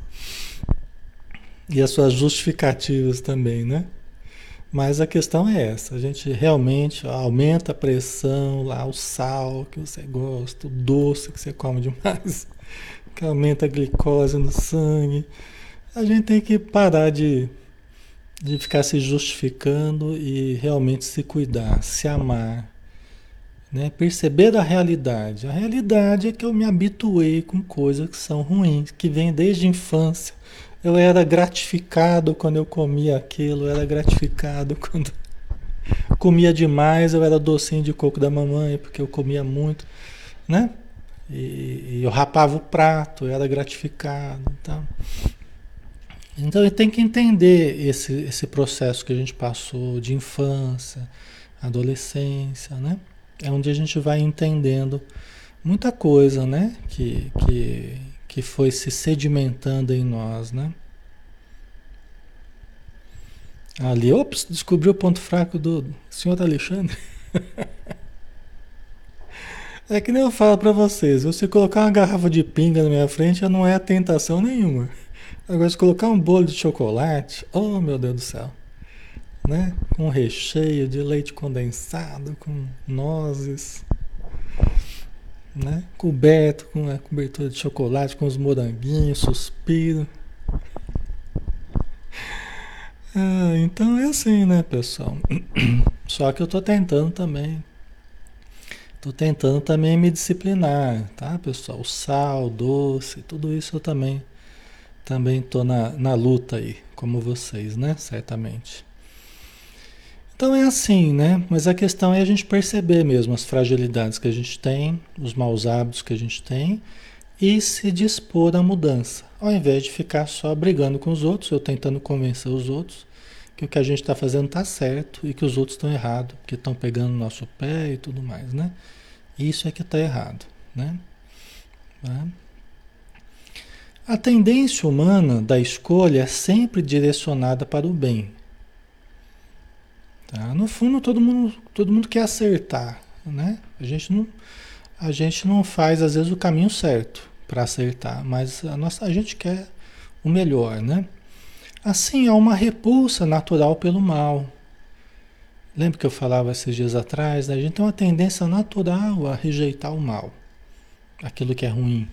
E as suas justificativas também, né? Mas a questão é essa: a gente realmente aumenta a pressão lá, o sal que você gosta, o doce que você come demais, (laughs) que aumenta a glicose no sangue. A gente tem que parar de, de ficar se justificando e realmente se cuidar, se amar né? Perceber a realidade. A realidade é que eu me habituei com coisas que são ruins, que vêm desde a infância. Eu era gratificado quando eu comia aquilo, eu era gratificado (laughs) quando comia demais, eu era docinho de coco da mamãe, porque eu comia muito, né? E, e eu rapava o prato, eu era gratificado. Então, então tem que entender esse, esse processo que a gente passou de infância, adolescência, né? É onde a gente vai entendendo muita coisa, né? Que, que, que foi se sedimentando em nós, né? Ali, ops, descobriu o ponto fraco do senhor Alexandre. (laughs) é que nem eu falo para vocês, você colocar uma garrafa de pinga na minha frente já não é tentação nenhuma. Agora, se colocar um bolo de chocolate, oh meu Deus do céu né? Com recheio de leite condensado, com nozes, né? Coberto com a cobertura de chocolate, com os moranguinhos, suspiro. Ah, então é assim, né, pessoal? (clears throat) Só que eu tô tentando também. Tô tentando também me disciplinar, tá, pessoal? Sal, doce, tudo isso eu também também tô na, na luta aí, como vocês, né? Certamente. Então é assim, né? Mas a questão é a gente perceber mesmo as fragilidades que a gente tem, os maus hábitos que a gente tem e se dispor à mudança, ao invés de ficar só brigando com os outros, eu tentando convencer os outros que o que a gente está fazendo está certo e que os outros estão errados, porque estão pegando nosso pé e tudo mais, né? Isso é que está errado, né? Tá? A tendência humana da escolha é sempre direcionada para o bem, Tá? No fundo, todo mundo, todo mundo quer acertar, né? A gente não, a gente não faz às vezes o caminho certo para acertar, mas a nossa, a gente quer o melhor, né? Assim, há uma repulsa natural pelo mal. Lembra que eu falava esses dias atrás? Né? A gente tem uma tendência natural a rejeitar o mal, aquilo que é ruim.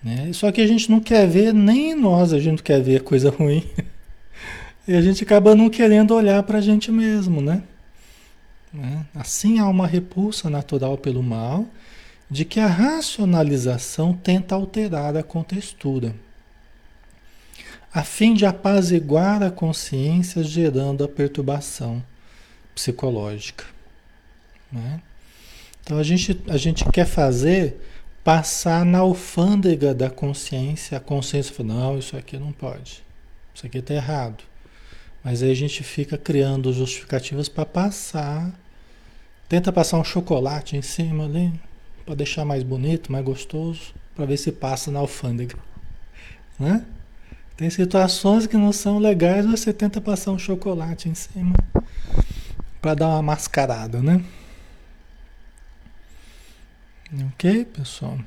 Né? Só que a gente não quer ver, nem nós a gente quer ver coisa ruim. (laughs) E a gente acaba não querendo olhar para a gente mesmo, né? né? Assim há uma repulsa natural pelo mal, de que a racionalização tenta alterar a contextura, a fim de apaziguar a consciência, gerando a perturbação psicológica. Né? Então a gente, a gente quer fazer passar na alfândega da consciência, a consciência fala, não, isso aqui não pode, isso aqui está errado. Mas aí a gente fica criando justificativas para passar. Tenta passar um chocolate em cima ali, para deixar mais bonito, mais gostoso, para ver se passa na alfândega. Né? Tem situações que não são legais, você tenta passar um chocolate em cima para dar uma mascarada, né? Ok, pessoal?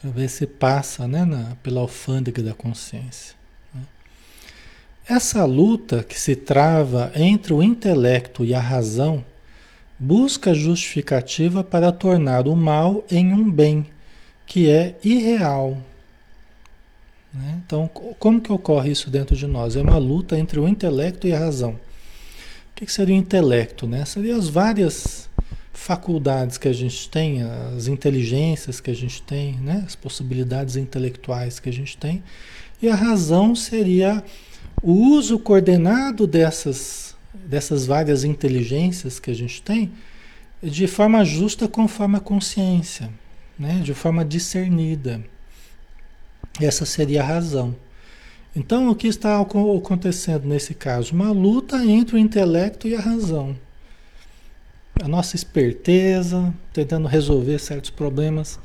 Para ver se passa né, na, pela alfândega da consciência. Essa luta que se trava entre o intelecto e a razão busca justificativa para tornar o mal em um bem que é irreal. Né? Então, como que ocorre isso dentro de nós? É uma luta entre o intelecto e a razão. O que seria o intelecto? Né? Seriam as várias faculdades que a gente tem, as inteligências que a gente tem, né? as possibilidades intelectuais que a gente tem. E a razão seria o uso coordenado dessas, dessas várias inteligências que a gente tem de forma justa conforme a consciência, né? de forma discernida. Essa seria a razão. Então, o que está acontecendo nesse caso? Uma luta entre o intelecto e a razão. A nossa esperteza, tentando resolver certos problemas,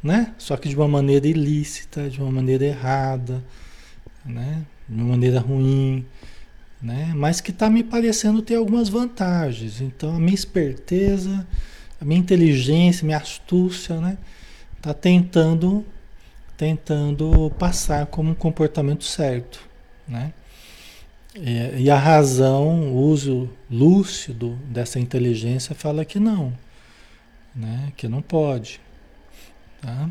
né? Só que de uma maneira ilícita, de uma maneira errada, né? De uma maneira ruim, né? mas que está me parecendo ter algumas vantagens. Então, a minha esperteza, a minha inteligência, minha astúcia, né? Está tentando, tentando passar como um comportamento certo, né? E, e a razão, o uso lúcido dessa inteligência fala que não, né? Que não pode, tá?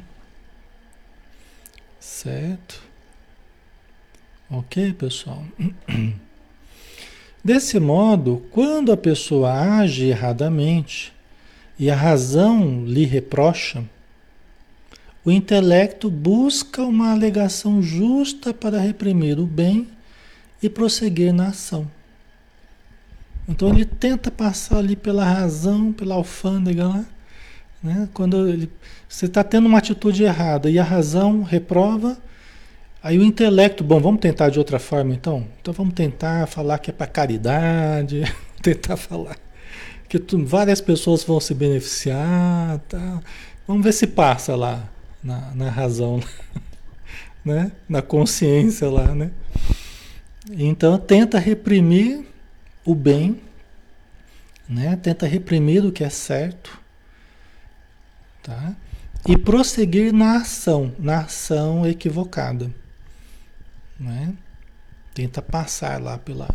Certo? Ok, pessoal? (clears throat) Desse modo, quando a pessoa age erradamente e a razão lhe reprocha, o intelecto busca uma alegação justa para reprimir o bem e prosseguir na ação. Então ele tenta passar ali pela razão, pela alfândega lá, né? Quando ele, você está tendo uma atitude errada e a razão reprova, Aí o intelecto, bom, vamos tentar de outra forma então? Então vamos tentar falar que é para caridade, (laughs) tentar falar que tu, várias pessoas vão se beneficiar, tá? Vamos ver se passa lá na, na razão, (laughs) né? Na consciência lá, né? Então tenta reprimir o bem, né? Tenta reprimir o que é certo, tá? E prosseguir na ação, na ação equivocada né? Tenta passar lá pela,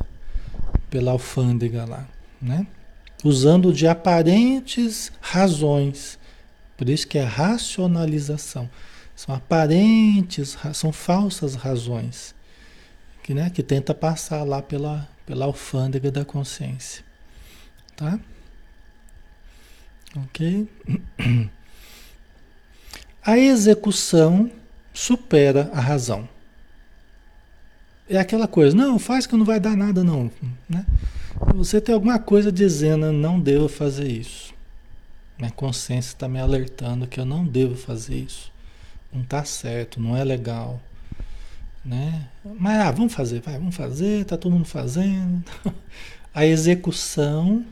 pela alfândega lá, né? Usando de aparentes razões. Por isso que é racionalização. São aparentes, são falsas razões que, né, que tenta passar lá pela, pela alfândega da consciência. Tá? Ok? (clears throat) A execução supera a razão. É aquela coisa, não, faz que não vai dar nada, não. Né? Você tem alguma coisa dizendo, não devo fazer isso. Minha consciência está me alertando que eu não devo fazer isso. Não está certo, não é legal. Né? Mas ah, vamos fazer, vai, vamos fazer, tá todo mundo fazendo. (laughs) A execução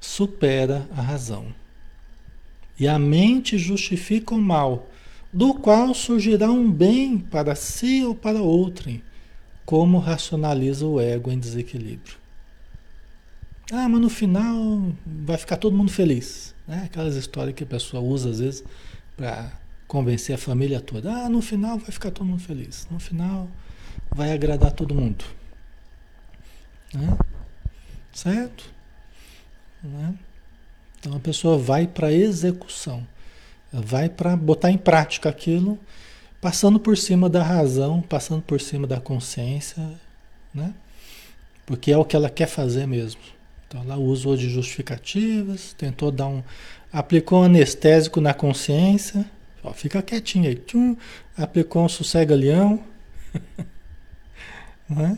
supera a razão. E a mente justifica o mal, do qual surgirá um bem para si ou para outrem, como racionaliza o ego em desequilíbrio. Ah, mas no final vai ficar todo mundo feliz. Né? Aquelas histórias que a pessoa usa às vezes para convencer a família toda. Ah, no final vai ficar todo mundo feliz. No final vai agradar todo mundo. Né? Certo? Né? Então a pessoa vai para execução, vai para botar em prática aquilo, passando por cima da razão, passando por cima da consciência, né? Porque é o que ela quer fazer mesmo. Então ela usou de justificativas, tentou dar um. aplicou um anestésico na consciência, ó, fica quietinho aí, tchum, aplicou um sossega-leão. (laughs) né?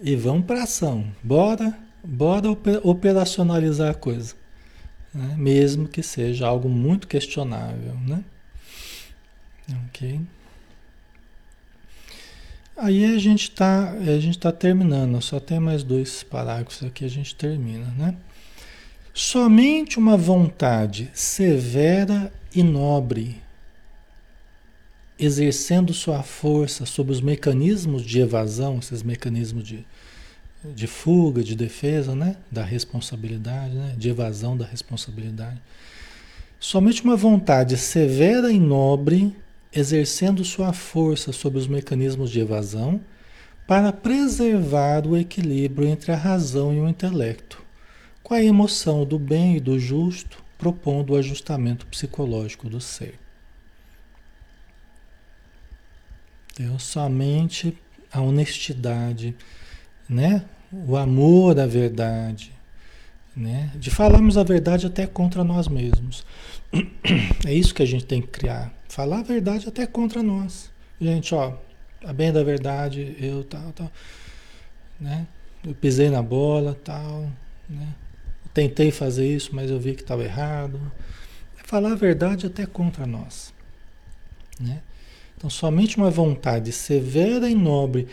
E vamos para ação. Bora Bora operacionalizar a coisa, né? mesmo que seja algo muito questionável, né? Ok. Aí a gente está a gente tá terminando, só tem mais dois parágrafos aqui a gente termina, né? Somente uma vontade severa e nobre, exercendo sua força sobre os mecanismos de evasão, esses mecanismos de, de fuga, de defesa, né? da responsabilidade, né? de evasão da responsabilidade. Somente uma vontade severa e nobre, exercendo sua força sobre os mecanismos de evasão, para preservar o equilíbrio entre a razão e o intelecto, com a emoção do bem e do justo, propondo o ajustamento psicológico do ser. Então, somente a honestidade, né? o amor à verdade, né? de falarmos a verdade até contra nós mesmos. (coughs) É isso que a gente tem que criar. Falar a verdade até contra nós. Gente, ó, a bem da verdade, eu tal, tal, né? Eu pisei na bola, tal, né? Tentei fazer isso, mas eu vi que estava errado. É falar a verdade até contra nós, né? Então, somente uma vontade severa e nobre.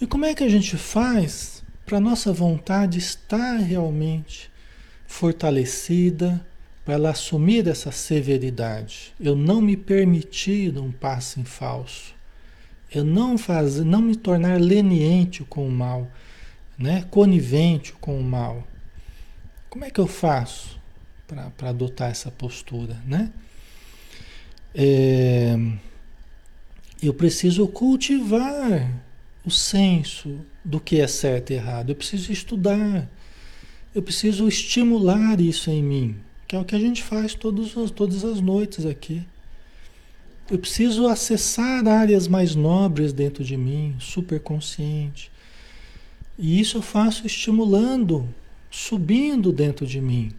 E como é que a gente faz para nossa vontade estar realmente fortalecida, para ela assumir essa severidade. Eu não me permitir um passo em falso. Eu não fazer, não me tornar leniente com o mal, né? conivente com o mal. Como é que eu faço para adotar essa postura? Né? É, eu preciso cultivar o senso do que é certo e errado. Eu preciso estudar. Eu preciso estimular isso em mim, que é o que a gente faz todos, todas as noites aqui. Eu preciso acessar áreas mais nobres dentro de mim, superconsciente. E isso eu faço estimulando, subindo dentro de mim,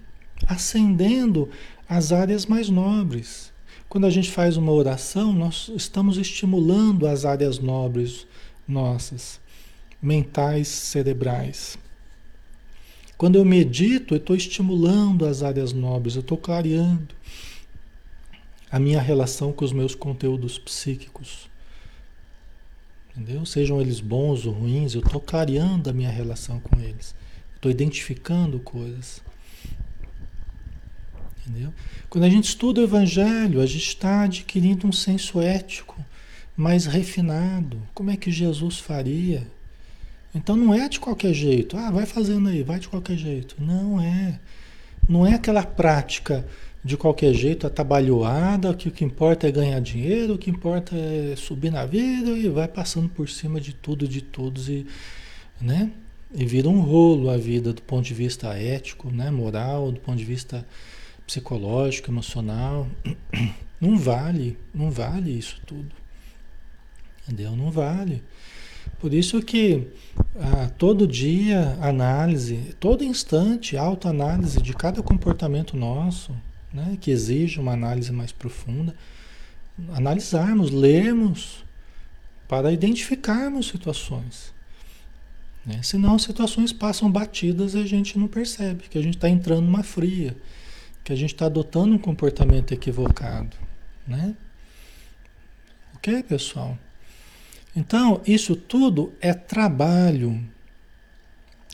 acendendo as áreas mais nobres. Quando a gente faz uma oração, nós estamos estimulando as áreas nobres nossas, mentais, cerebrais. Quando eu medito, eu estou estimulando as áreas nobres, eu estou clareando a minha relação com os meus conteúdos psíquicos. Entendeu? Sejam eles bons ou ruins, eu estou clareando a minha relação com eles. Estou identificando coisas. Entendeu? Quando a gente estuda o Evangelho, a gente está adquirindo um senso ético mais refinado. Como é que Jesus faria? Então não é de qualquer jeito. Ah, vai fazendo aí, vai de qualquer jeito. Não é. Não é aquela prática de qualquer jeito, atabalhoada, que o que importa é ganhar dinheiro, o que importa é subir na vida e vai passando por cima de tudo, de todos e, né? E vira um rolo a vida do ponto de vista ético, né, moral, do ponto de vista psicológico, emocional. Não vale, não vale isso tudo. Entendeu? Não vale. Por isso que ah, todo dia análise, todo instante autoanálise de cada comportamento nosso, né, que exige uma análise mais profunda, analisarmos, lermos para identificarmos situações. Né? Senão situações passam batidas e a gente não percebe que a gente está entrando numa fria, que a gente está adotando um comportamento equivocado. Né? Ok, pessoal? Então, isso tudo é trabalho.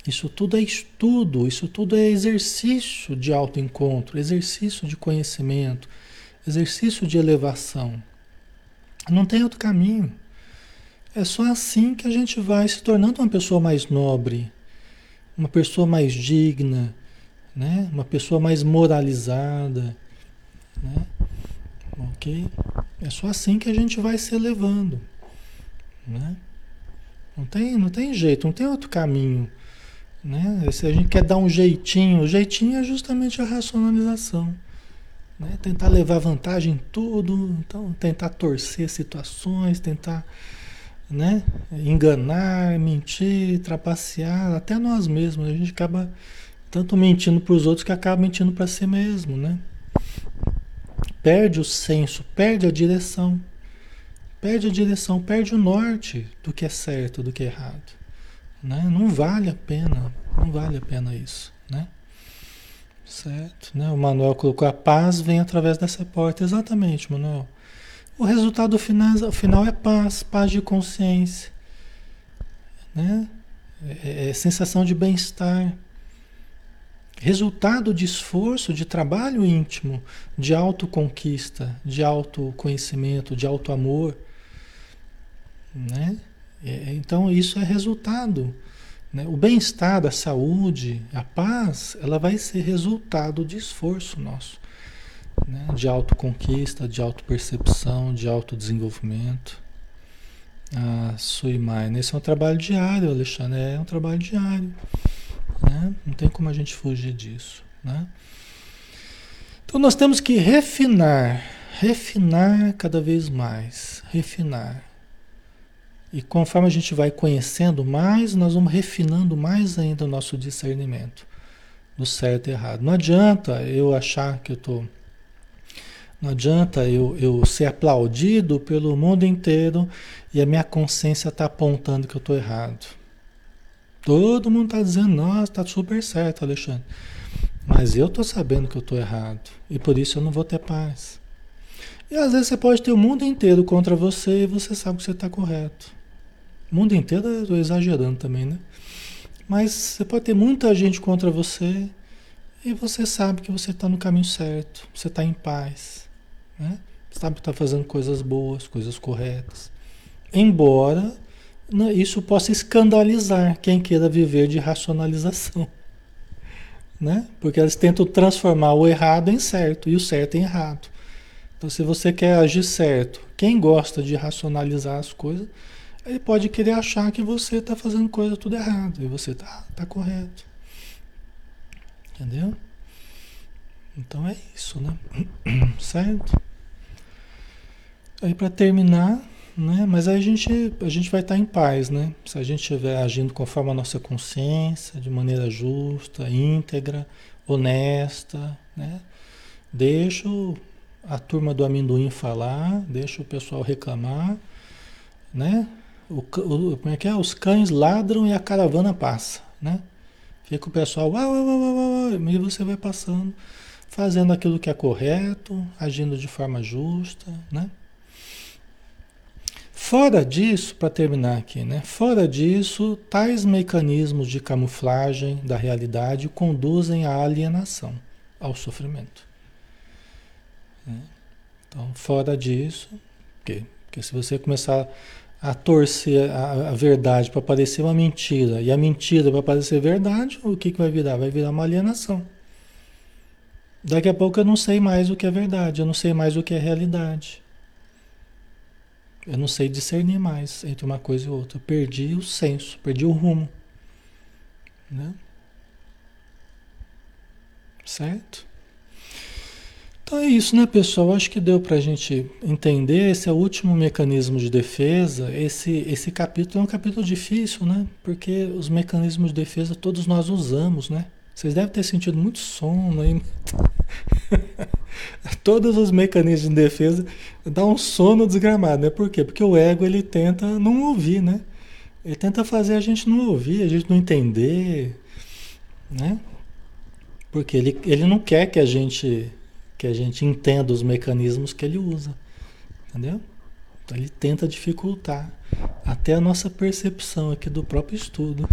Isso tudo é estudo, isso tudo é exercício de autoencontro, exercício de conhecimento, exercício de elevação. Não tem outro caminho. É só assim que a gente vai se tornando uma pessoa mais nobre, uma pessoa mais digna, né? uma pessoa mais moralizada. Né? Ok? É só assim que a gente vai se elevando. Né? Não, tem, não tem jeito, não tem outro caminho. Né? Se a gente quer dar um jeitinho, o jeitinho é justamente a racionalização. Né? Tentar levar vantagem em tudo, então tentar torcer situações, tentar né? Enganar, mentir, trapacear, até nós mesmos. A gente acaba tanto mentindo para os outros que acaba mentindo para si mesmo, né? Perde o senso, perde a direção. Perde a direção, perde o norte do que é certo, do que é errado. Né? Não vale a pena, não vale a pena isso, né? Certo? Né? O Manuel colocou a paz vem através dessa porta. Exatamente, Manuel. O resultado final, final é paz, paz de consciência, né? É, é sensação de bem-estar. Resultado de esforço, de trabalho íntimo, de autoconquista, de autoconhecimento, de autoamor. Né? É, então, isso é resultado. Né? O bem-estar, a saúde, a paz, ela vai ser resultado de esforço nosso né? de autoconquista, de autopercepção, de autodesenvolvimento. Ah, Suimai, esse é um trabalho diário, Alexandre, é um trabalho diário. Né? Não tem como a gente fugir disso. Né? Então nós temos que refinar, refinar cada vez mais, refinar. E conforme a gente vai conhecendo mais, nós vamos refinando mais ainda o nosso discernimento do certo e errado. Não adianta eu achar que eu estou não adianta eu, eu ser aplaudido pelo mundo inteiro e a minha consciência está apontando que eu estou errado. Todo mundo está dizendo, nossa, está super certo, Alexandre. Mas eu estou sabendo que eu estou errado. E por isso eu não vou ter paz. E às vezes você pode ter o mundo inteiro contra você e você sabe que você está correto. O mundo inteiro eu estou exagerando também, né? Mas você pode ter muita gente contra você e você sabe que você está no caminho certo, você está em paz. Né? Sabe que está fazendo coisas boas, coisas corretas. Embora né, isso possa escandalizar quem queira viver de racionalização. (laughs) Né? Porque eles tentam transformar o errado em certo e o certo em errado. Então, se você quer agir certo, quem gosta de racionalizar as coisas, ele pode querer achar que você está fazendo coisa tudo errado e você está tá correto. Entendeu? Então é isso, né? (clears throat) Certo? Aí para terminar, né? Mas aí a gente, a gente vai estar em paz, né? Se a gente estiver agindo conforme a nossa consciência, de maneira justa, íntegra, honesta, né? Deixa a turma do amendoim falar, deixa o pessoal reclamar, né? O, o, como é que é? Os cães ladram e a caravana passa, né? Fica o pessoal, uau, uau, uau, uau, e você vai passando, fazendo aquilo que é correto, agindo de forma justa, né? Fora disso, para terminar aqui, né? Fora disso, tais mecanismos de camuflagem da realidade conduzem à alienação, ao sofrimento. Né? Então, fora disso, porque, porque se você começar a torcer a, a verdade para parecer uma mentira e a mentira para parecer verdade, o que, que vai virar? Vai virar uma alienação. Daqui a pouco eu não sei mais o que é verdade, eu não sei mais o que é realidade. Eu não sei discernir mais entre uma coisa e outra. Eu perdi o senso, perdi o rumo. Né? Certo? Então é isso, né, pessoal? Acho que deu para a gente entender. Esse é o último mecanismo de defesa. Esse, esse capítulo é um capítulo difícil, né? Porque os mecanismos de defesa todos nós usamos, né? Vocês devem ter sentido muito sono aí. (laughs) Todos os mecanismos de defesa dá um sono desgramado, né? Por quê? Porque o ego ele tenta não ouvir, né? Ele tenta fazer a gente não ouvir, a gente não entender, né? Porque ele, ele não quer que a gente que a gente entenda os mecanismos que ele usa. Entendeu? Então ele tenta dificultar até a nossa percepção aqui do próprio estudo.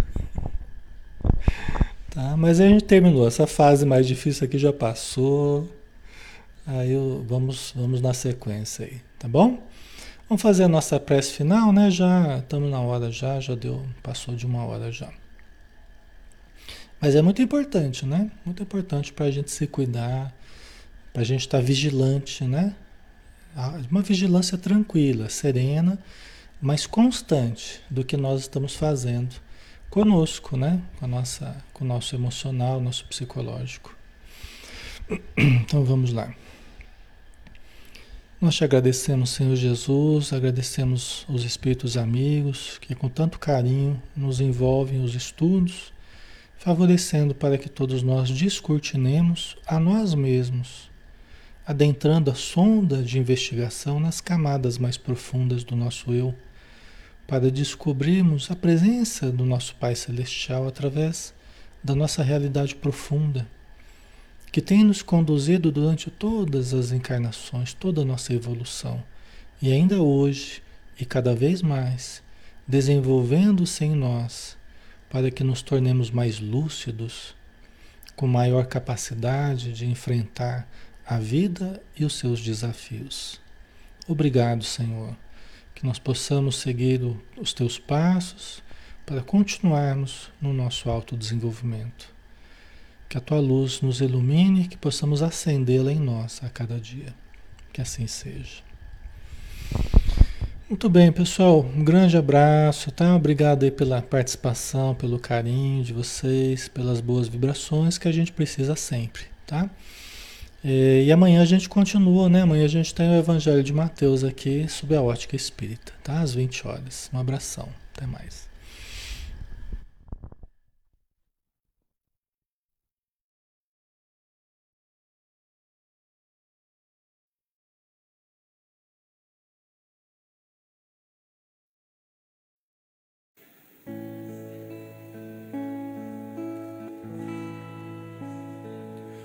Tá? Mas a gente terminou. Essa fase mais difícil aqui já passou. Aí eu, vamos, vamos na sequência aí, tá bom? Vamos fazer a nossa prece final, né? Já estamos na hora já, já deu, passou de uma hora já. Mas é muito importante, né? Muito importante para a gente se cuidar, para a gente estar tá vigilante, né? Uma vigilância tranquila, serena, mas constante do que nós estamos fazendo conosco, né? Com, a nossa, com o nosso emocional, nosso psicológico. (clears throat) Então vamos lá. Nós te agradecemos, Senhor Jesus, agradecemos os espíritos amigos que com tanto carinho nos envolvem os estudos, favorecendo para que todos nós descortinemos a nós mesmos adentrando a sonda de investigação nas camadas mais profundas do nosso eu, para descobrirmos a presença do nosso Pai Celestial através da nossa realidade profunda, que tem nos conduzido durante todas as encarnações, toda a nossa evolução, e ainda hoje, e cada vez mais, desenvolvendo-se em nós, para que nos tornemos mais lúcidos, com maior capacidade de enfrentar a vida e os seus desafios. Obrigado, Senhor, que nós possamos seguir os teus passos para continuarmos no nosso autodesenvolvimento. Que a tua luz nos ilumine que possamos acendê-la em nós a cada dia. Que assim seja. Muito bem, pessoal. Um grande abraço, tá? Obrigado aí pela participação, pelo carinho de vocês, pelas boas vibrações que a gente precisa sempre, tá? É, e amanhã a gente continua, né? Amanhã a gente tem o Evangelho de Mateus aqui, sob a ótica espírita, tá? Às 20 horas. Um abração. Até mais.